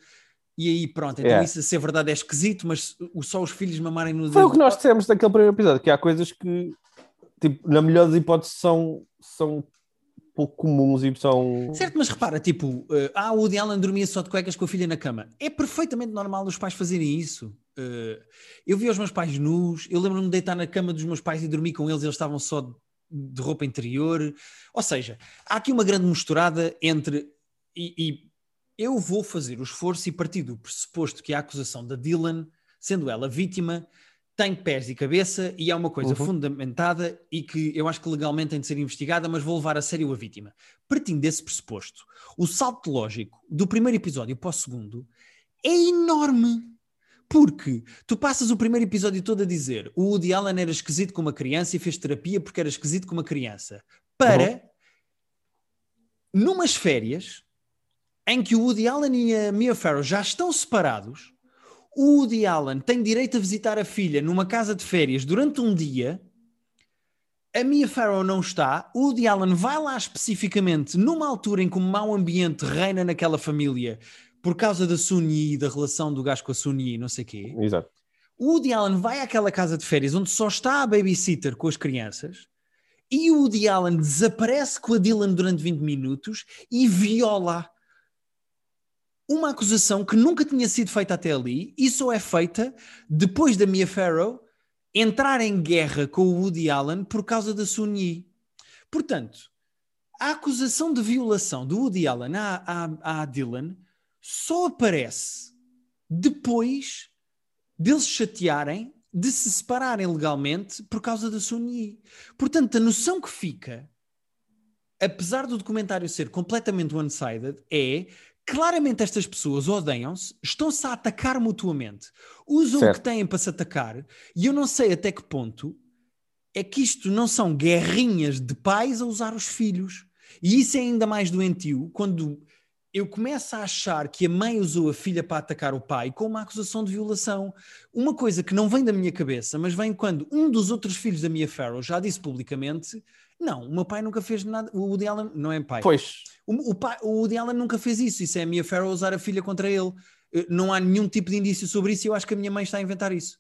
E aí pronto, então É. isso a ser verdade é esquisito, mas o- só os filhos mamarem no dedo. Foi o que nós dissemos naquele primeiro episódio, que há coisas que, tipo, na melhor das hipóteses, são, são pouco comuns e são. Certo, mas repara, tipo, eh, ah, o Woody Allen dormia só de cuecas com a filha na cama. É perfeitamente normal os pais fazerem isso. Eh, eu vi os meus pais nus, eu lembro-me de deitar na cama dos meus pais e dormir com eles, eles estavam só de, de roupa interior. Ou seja, há aqui uma grande misturada entre. E, e eu vou fazer o esforço e partir do pressuposto que a acusação da Dylan, sendo ela vítima, tem pés e cabeça e é uma coisa Uhum. fundamentada e que eu acho que legalmente tem de ser investigada, mas vou levar a sério a vítima. Partindo desse pressuposto, o salto lógico do primeiro episódio para o segundo é enorme. Porque tu passas o primeiro episódio todo a dizer o Woody Allen era esquisito com uma criança e fez terapia porque era esquisito com uma criança. Para numas férias em que o Woody Allen e a Mia Farrow já estão separados, o Woody Allen tem direito a visitar a filha numa casa de férias durante um dia, a Mia Farrow não está, o Woody Allen vai lá especificamente numa altura em que um mau ambiente reina naquela família por causa da Sunyi e da relação do gajo com a Sunyi não sei o quê. Exato. O Woody Allen vai àquela casa de férias onde só está a babysitter com as crianças e o Woody Allen desaparece com a Dylan durante 20 minutos e viola uma acusação que nunca tinha sido feita até ali e só é feita depois da Mia Farrow entrar em guerra com o Woody Allen por causa da Sun Yi. Portanto, a acusação de violação do Woody Allen à, à, à Dylan só aparece depois deles chatearem de se separarem legalmente por causa da Sun Yi. Portanto, a noção que fica, apesar do documentário ser completamente one-sided, é claramente estas pessoas odeiam-se, estão-se a atacar mutuamente, usam certo. o que têm para se atacar, e eu não sei até que ponto é que isto não são guerrinhas de pais a usar os filhos. E isso é ainda mais doentio quando eu começo a achar que a mãe usou a filha para atacar o pai com uma acusação de violação. Uma coisa que não vem da minha cabeça, mas vem quando um dos outros filhos da Mia Farrow já disse publicamente não, o meu pai nunca fez nada. O Woody Allen não é pai. Pois. O, o, pai, o Woody Allen nunca fez isso. Isso é a Mia Farrow usar a filha contra ele. Eh, não há nenhum tipo de indício sobre isso e eu acho que a minha mãe está a inventar isso.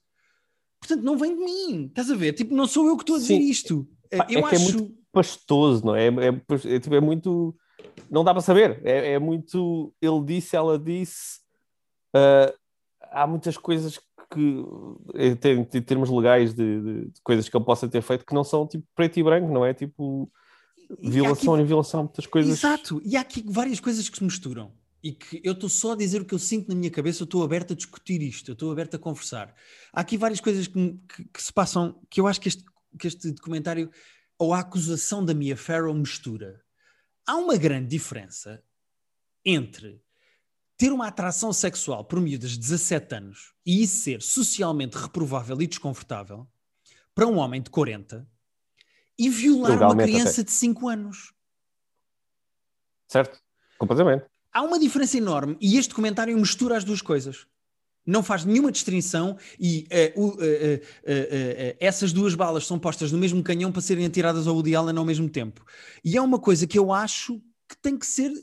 Portanto, não vem de mim. Estás a ver? Tipo, não sou eu que estou a dizer Sim. isto. Eh, eu é acho... que é muito pastoso, não é? É, é, é, tipo, é muito. Não dá para saber. É, é muito. Ele disse, ela disse. Uh, há muitas coisas que, em, termos legais de, de, de, coisas que ele possa ter feito, que não são tipo preto e branco, não é? Tipo violação e, aqui... violação, muitas coisas. Exato, e há aqui várias coisas que se misturam. E que eu estou só a dizer o que eu sinto na minha cabeça, eu estou aberto a discutir isto, eu estou aberto a conversar. Há aqui várias coisas que, que, que se passam, que eu acho que este, que este documentário, ou a acusação da Mia Farrow mistura. Há uma grande diferença entre ter uma atração sexual por miúdas de 17 anos e isso ser socialmente reprovável e desconfortável para um homem de 40 e violar Legalmente uma criança até. de 5 anos. Certo, completamente. Há uma diferença enorme e este comentário mistura as duas coisas. Não faz nenhuma distinção e uh, uh, uh, essas duas balas são postas no mesmo canhão para serem atiradas ao Woody Allen ao mesmo tempo. E é uma coisa que eu acho que tem que ser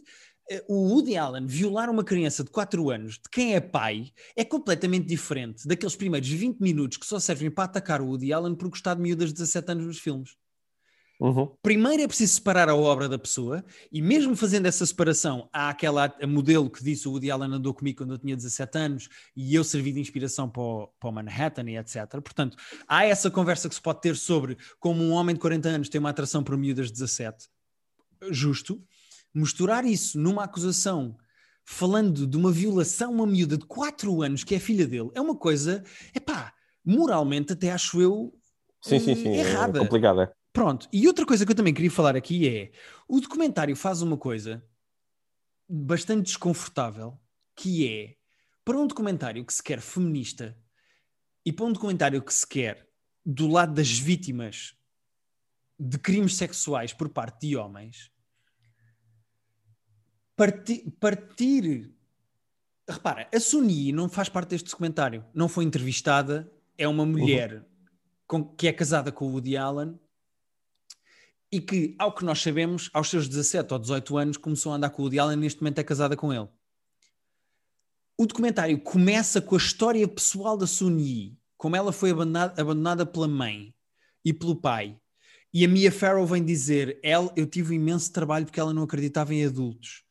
o Woody Allen violar uma criança de 4 anos, de quem é pai, é completamente diferente daqueles primeiros 20 minutos que só servem para atacar o Woody Allen por gostar de miúdas de 17 anos nos filmes. Uhum. Primeiro é preciso separar a obra da pessoa, e mesmo fazendo essa separação, há aquela modelo que disse o Woody Allen andou comigo quando eu tinha 17 anos e eu servi de inspiração para o, para o Manhattan e etc. Portanto, há essa conversa que se pode ter sobre como um homem de 40 anos tem uma atração por miúdas de 17. Justo misturar isso numa acusação falando de uma violação a uma miúda de 4 anos que é filha dele é uma coisa, é pá, moralmente até acho eu sim, sim, sim, é errada. É complicada. Pronto, e outra coisa que eu também queria falar aqui é o documentário faz uma coisa bastante desconfortável que é para um documentário que se quer feminista e para um documentário que se quer do lado das vítimas de crimes sexuais por parte de homens partir, partir. Repara, a Suni não faz parte deste documentário, não foi entrevistada, é uma mulher uhum. com, que é casada com o Woody Allen e que, ao que nós sabemos, aos seus 17 ou 18 anos começou a andar com o Woody Allen e neste momento é casada com ele. O documentário começa com a história pessoal da Sun Yi, como ela foi abandonada, abandonada pela mãe e pelo pai. E a Mia Farrow vem dizer: ela, eu tive um imenso trabalho porque ela não acreditava em adultos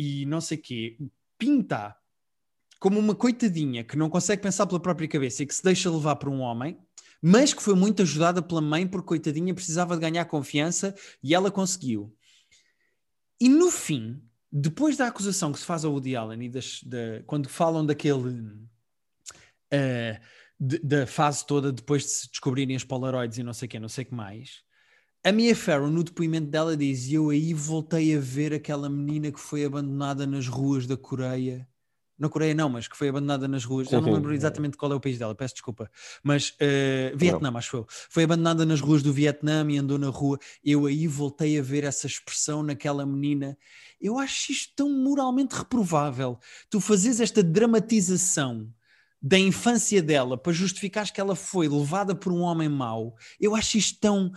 e não sei quê, pinta como uma coitadinha que não consegue pensar pela própria cabeça e que se deixa levar por um homem, mas que foi muito ajudada pela mãe porque coitadinha precisava de ganhar confiança e ela conseguiu. E no fim, depois da acusação que se faz ao Woody Allen e das, da, quando falam daquele uh, da fase toda depois de se descobrirem as Polaroids e não sei o que, não sei o que mais, a Mia Farrow, no depoimento dela, diz: Eu aí voltei a ver aquela menina que foi abandonada nas ruas da Coreia Na Coreia não, mas que foi abandonada nas ruas. Sim, Já não sim. lembro exatamente qual é o país dela, peço desculpa. Mas eh, Vietnã, acho eu. Foi abandonada nas ruas do Vietnã e andou na rua. Eu aí voltei a ver essa expressão naquela menina. Eu acho isto tão moralmente reprovável. Tu fazes esta dramatização da infância dela para justificares que ela foi levada por um homem mau. Eu acho isto tão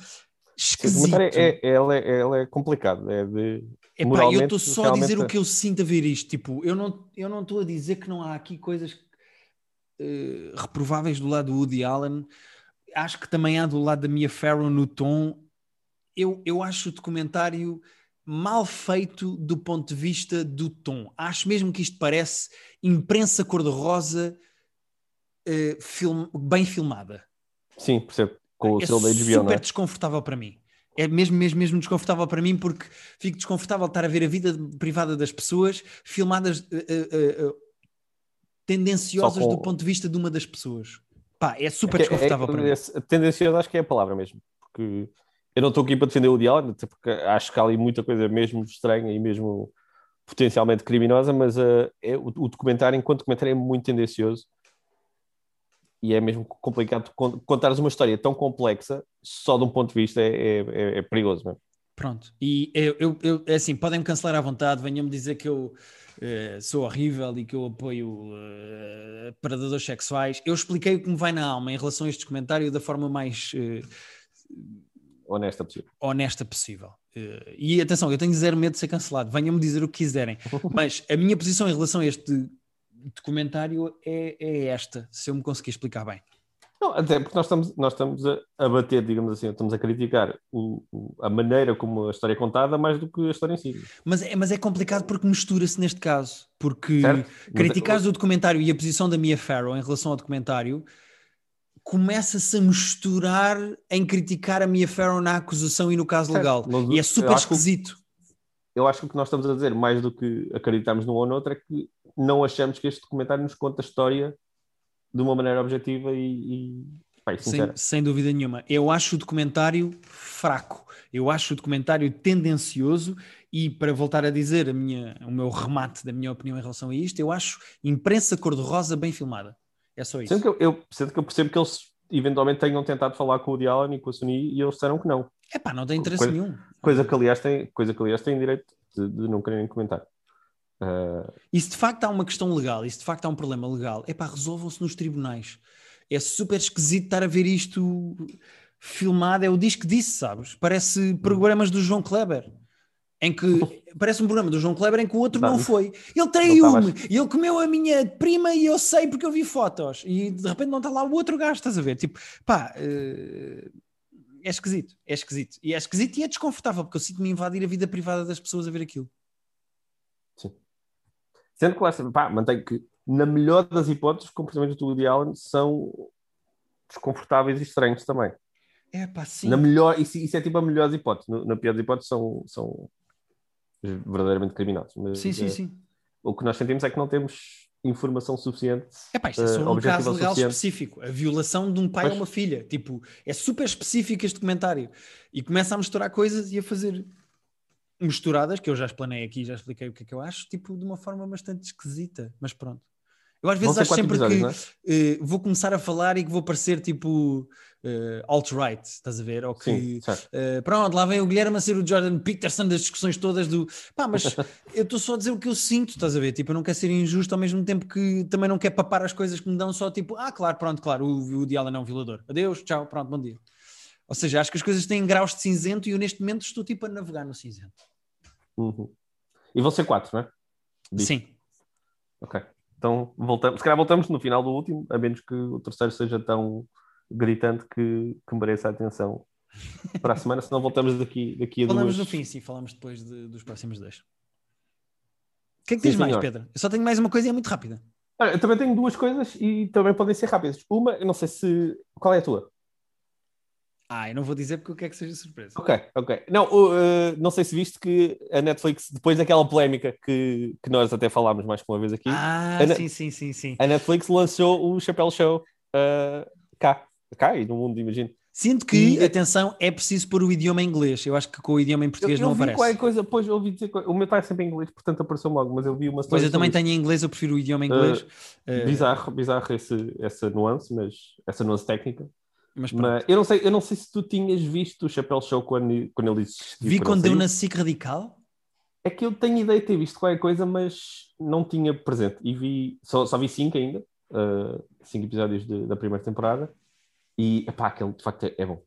esquisito. é, é, ela é, ela é complicado. É de, Epá, eu moralmente, estou só a dizer o que eu sinto a ver isto. Tipo, eu não eu não estou a dizer que não há aqui coisas eh, reprováveis do lado do Woody Allen. Acho que também há do lado da Mia Farrow no tom. Eu, eu acho o documentário mal feito do ponto de vista do tom. Acho mesmo que isto parece imprensa cor-de-rosa eh, film- bem filmada. Sim, percebo. Com o é selo da HBO, não super é? desconfortável para mim. É mesmo, mesmo, mesmo desconfortável para mim porque fico desconfortável de estar a ver a vida privada das pessoas filmadas eh, eh, eh, tendenciosas com- do ponto de vista de uma das pessoas. Pá, é super Que é- desconfortável para mim. é, Tendencioso acho que é a palavra mesmo. Porque eu não estou aqui para defender o até porque acho que há ali muita coisa mesmo estranha e mesmo potencialmente criminosa, mas eh, é, o, o documentário, enquanto documentário, é muito tendencioso e é mesmo complicado con- contares uma história tão complexa só de um ponto de vista é, é, é- é perigoso mesmo. Pronto. E eu, eu, eu- é assim, podem-me cancelar à vontade, venham-me dizer que eu eh, sou horrível e que eu apoio eh, predadores sexuais. Eu expliquei o que me vai na alma em relação a este comentário da forma mais eh, Honesta possível. honesta possível. E atenção, eu tenho zero medo de ser cancelado, venham-me dizer o que quiserem. Mas a minha posição em relação a este documentário é, é esta, se eu me conseguir explicar bem. Não, até porque nós estamos, nós estamos a, a bater, digamos assim, estamos a criticar o- o- a maneira como a história é contada mais do que a história em si. Mas é, mas é complicado porque mistura-se neste caso. Porque Certo? Mas- criticares o documentário e a posição da Mia Farrow em relação ao documentário começa-se a misturar em criticar a Mia Farrow na acusação e no caso legal. mas E é eu super acho que esquisito. eu acho que o que nós estamos a dizer, mais do que acreditarmos num ou noutro, é que não achamos que este documentário nos conta a história de uma maneira objetiva e, e, Sem, sem dúvida nenhuma. Eu acho o documentário fraco. Eu acho o documentário tendencioso e, para voltar a dizer a minha, o meu remate da minha opinião em relação a isto, eu acho imprensa cor-de-rosa bem filmada. É só isso. Sendo que eu, eu- sendo que eu percebo que eles eventualmente tenham tentado falar com o Allen e com a Sony e eles disseram que não. É pá, não tem interesse Coisa- nenhum. Coisa que, aliás, têm, coisa que, aliás, têm direito de, de não quererem comentar. Ah, E se de facto há uma questão legal, e se de facto há um problema legal, é pá, resolvam-se nos tribunais. É super esquisito estar a ver isto filmado. É o disco disse, sabes? Parece programas do João Kleber. Em que parece um programa do João Kleber em que o outro Não, não foi. Ele Não traiu-me, ele comeu a minha prima e eu sei porque eu vi fotos. E de repente não está lá o outro gajo, estás a ver? Tipo, pá, eh, é esquisito, é esquisito. E é esquisito e é desconfortável porque eu sinto-me invadir a vida privada das pessoas a ver aquilo. Sendo que lá, pá, mantenho que, na melhor das hipóteses, os comportamentos do Woody Allen são desconfortáveis e estranhos também. É pá, sim. Na melhor, isso, isso é tipo a melhor das hipóteses. No- Na pior das hipóteses são, são verdadeiramente criminosos. Mas, Sim, sim, eh, sim. O que nós sentimos é que não temos informação suficiente. É pá, isto é eh, só um objetiva caso legal suficiente. específico. A violação de um pai a uma filha. Tipo, é super específico este comentário. E começa a misturar coisas e a fazer misturadas, que eu já explanei aqui, já expliquei o que é que eu acho, tipo, de uma forma bastante esquisita. Mas pronto. Eu às vezes acho sempre que não é? eh, vou começar a falar e que vou parecer tipo eh, alt-right, estás a ver? Ou que Sim. Uh, pronto, lá vem o Guilherme a ser o Jordan Peterson das discussões todas do pá, mas eu estou só a dizer o que eu sinto, estás a ver? Tipo, eu não quero ser injusto ao mesmo tempo que também não quero papar as coisas que me dão só tipo, ah, claro, pronto, claro, o, o Diala não é um violador. Adeus, tchau, pronto, bom dia. Ou seja, acho que as coisas têm graus de cinzento e eu neste momento estou tipo a navegar no cinzento. Uhum. E vão ser quatro, não é? Diz. Sim, Ok. Então voltamos. Se calhar voltamos no final do último, a menos que o terceiro seja tão gritante que, que mereça atenção para a semana, senão voltamos daqui, daqui a falamos duas. no fim, sim, falamos depois de- dos próximos dois. O que é que Sim, tens mais, senhor. Pedro? Eu só tenho mais uma coisa e é muito rápida. Olha, eu também tenho duas coisas e também podem ser rápidas. Uma, eu não sei se. Qual é a tua? Ah, eu não vou dizer porque eu quero que seja surpresa. Ok, ok. Não, uh, não sei se viste que a Netflix, depois daquela polémica que, que nós até falámos mais que uma vez aqui, Ah, sim, sim, sim, sim. a Netflix lançou o Chapéu Show uh, cá, cá e no mundo, imagino. Sinto que, e... atenção, é preciso pôr o idioma em inglês. Eu acho que com o idioma em português eu, eu não aparece. Qualquer coisa, pois eu ouvi dizer, o meu está sempre em inglês, portanto apareceu logo, mas eu vi uma Pois eu também tenho em inglês, eu prefiro o idioma em inglês. Uh, uh... Bizarro, bizarro esse, essa nuance, mas essa nuance técnica. Mas, mas, eu não sei, eu não sei se tu tinhas visto o Chapéu Show quando, quando ele existiu. Vi quando deu na SIC Radical? É que eu tenho ideia de ter visto qualquer coisa, mas não tinha presente. E vi, só, só vi cinco ainda, uh, cinco episódios de, da primeira temporada. E, epá, aquele de facto é, é bom.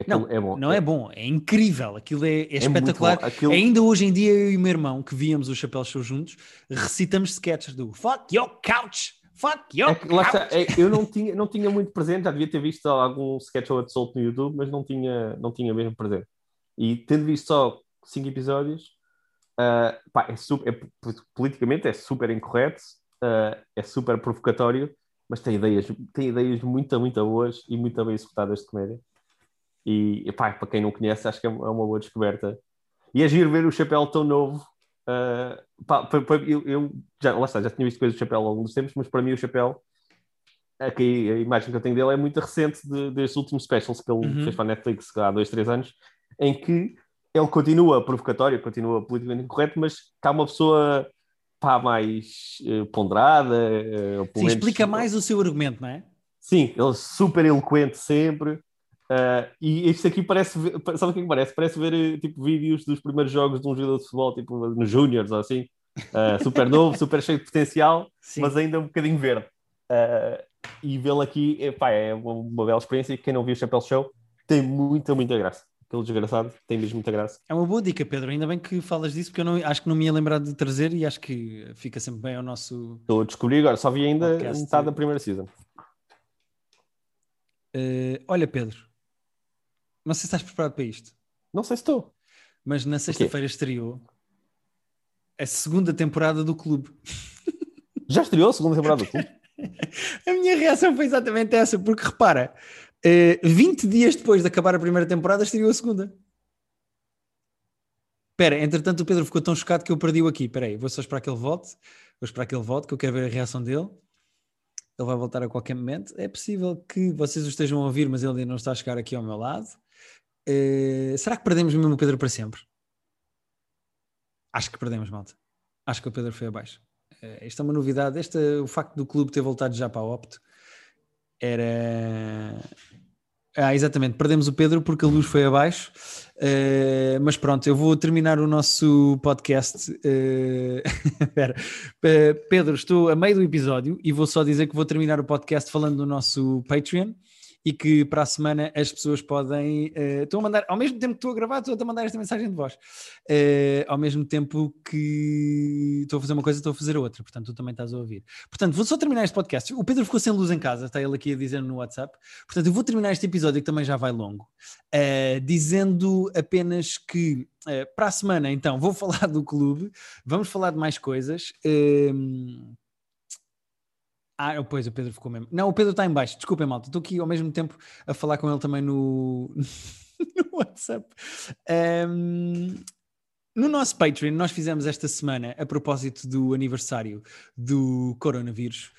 Aquilo não, é bom. Não é, é bom, é incrível. Aquilo é, é, é espetacular. Aquilo... Ainda hoje em dia, eu e o meu irmão, que víamos o Chapéu Show juntos, recitamos sketches do Fuck your couch! Fuck your é é, eu não tinha, não tinha muito presente, já devia ter visto algum sketch ou outro solto no YouTube, mas não tinha, não tinha mesmo presente. E tendo visto só cinco episódios, uh, pá, é super, é, politicamente é super incorreto, uh, é super provocatório, mas tem ideias, tem ideias muito, muito boas e muito bem executadas de comédia. E pá, para quem não conhece, acho que é, é uma boa descoberta. E é giro ver o chapéu tão novo. Uh, pá, eu, eu, já, lá está, já tinha visto coisas do chapéu ao longo dos tempos, mas para mim o chapéu, aqui, a imagem que eu tenho dele é muito recente de, destes últimos specials que ele uhum. fez para a Netflix há dois, três anos, em que ele continua provocatório, continua politicamente incorreto, mas está uma pessoa pá, mais uh, ponderada. Uh, Sim, menos... explica mais o seu argumento, não é? Sim, ele é super eloquente sempre. Uh, e isto aqui parece, sabe o que, é que parece? Parece ver eh, tipo vídeos dos primeiros jogos de um jogador de futebol, tipo nos Júniors ou assim, uh, super novo, super cheio de potencial, Sim. mas ainda um bocadinho verde. Uh, e vê-lo aqui epá, é uma, uma, bela experiência. E quem não viu o Chapéu Show tem muita, muita graça. Aquele desgraçado tem mesmo muita graça. É uma boa dica, Pedro. Ainda bem que falas disso, porque eu não, acho que não me ia lembrar de trazer e acho que fica sempre bem ao nosso. Estou a descobrir agora, só vi ainda metade da primeira season. olha, Pedro, não sei se estás preparado para isto. Não sei se estou. Mas na sexta-feira estreou a segunda temporada do clube. Já estreou a segunda temporada do clube? a minha reação foi exatamente essa, porque repara, uh, eh, 20 dias depois de acabar a primeira temporada, estreou a segunda. Espera, entretanto o Pedro ficou tão chocado que eu perdi-o aqui. Espera aí, vou só esperar que ele volte. Vou esperar que ele volte, que eu quero ver a reação dele. Ele vai voltar a qualquer momento. É possível que vocês o estejam a ouvir, mas ele ainda não está a chegar aqui ao meu lado. Uh, será que perdemos mesmo o Pedro para sempre? Acho que perdemos, malta. Acho que o Pedro foi abaixo. Uh, isto é uma novidade. Este, o facto do clube ter voltado já para a Opto era. Ah, exatamente. Perdemos o Pedro porque a luz foi abaixo. Uh, mas pronto, eu vou terminar o nosso podcast. Uh, Pedro, estou a meio do episódio e vou só dizer que vou terminar o podcast falando do nosso Patreon e que para a semana as pessoas podem. Uh, estou a mandar, ao mesmo tempo que estou a gravar, estou a mandar esta mensagem de voz. Uh, ao mesmo tempo que estou a fazer uma coisa, estou a fazer outra. Portanto, tu também estás a ouvir. Portanto, vou só terminar este podcast. O Pedro ficou sem luz em casa, está ele aqui a dizer no WhatsApp. Portanto, eu vou terminar este episódio que também já vai longo, uh, dizendo apenas que. para a semana, então, vou falar do clube, vamos falar de mais coisas. Ah, pois, o Pedro ficou mesmo. Não, o Pedro está em baixo. Desculpem, malta. Estou aqui ao mesmo tempo a falar com ele também no, no WhatsApp. Um, no nosso Patreon, nós fizemos esta semana, a propósito do aniversário do coronavírus,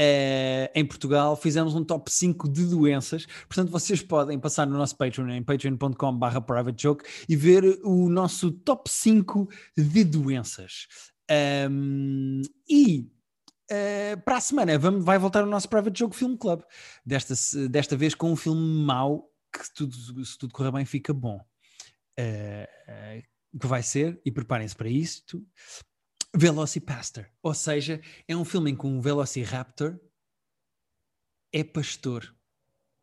uh, em Portugal, fizemos um top 5 de doenças. Portanto, vocês podem passar no nosso Patreon, em patreon.com.br privatejoke, e ver o nosso top 5 de doenças. Um, e Uh, para a semana vamos, vai voltar o nosso Private Jogo Film Club. Desta, desta vez com um filme mau que, tudo, se tudo correr bem, fica bom. Uh, uh, que vai ser, e preparem-se para isto, Velocipastor. Ou seja, é um filme em que um Velociraptor é pastor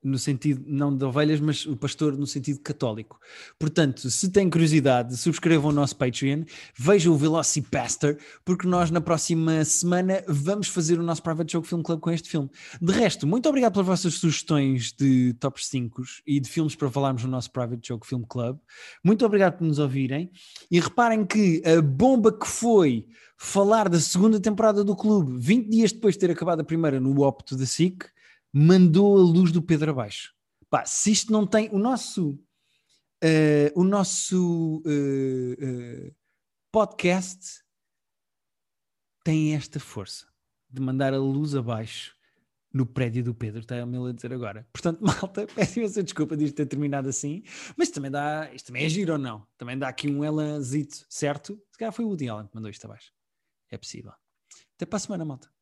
no sentido não de ovelhas, mas o pastor no sentido católico. Portanto, se têm curiosidade, subscrevam o nosso Patreon, vejam o Velocipastor, porque nós na próxima semana vamos fazer o nosso Private Joke Film Club com este filme. De resto, muito obrigado pelas vossas sugestões de top 5 e de filmes para falarmos no nosso Private Joke Film Club. Muito obrigado por nos ouvirem e reparem que a bomba que foi falar da segunda temporada do clube, 20 dias depois de ter acabado a primeira no Opto da SIC, mandou a luz do Pedro abaixo. Pá, se isto não tem o nosso uh, o nosso uh, uh, podcast tem esta força de mandar a luz abaixo no prédio do Pedro, está ele a dizer agora. Portanto, malta, peço imensa desculpa de isto ter terminado assim, mas também dá, isto também é giro ou não? Também dá aqui um elanzito, certo? Se calhar foi o Woody Allen que mandou isto abaixo. É possível. Até para a semana, malta.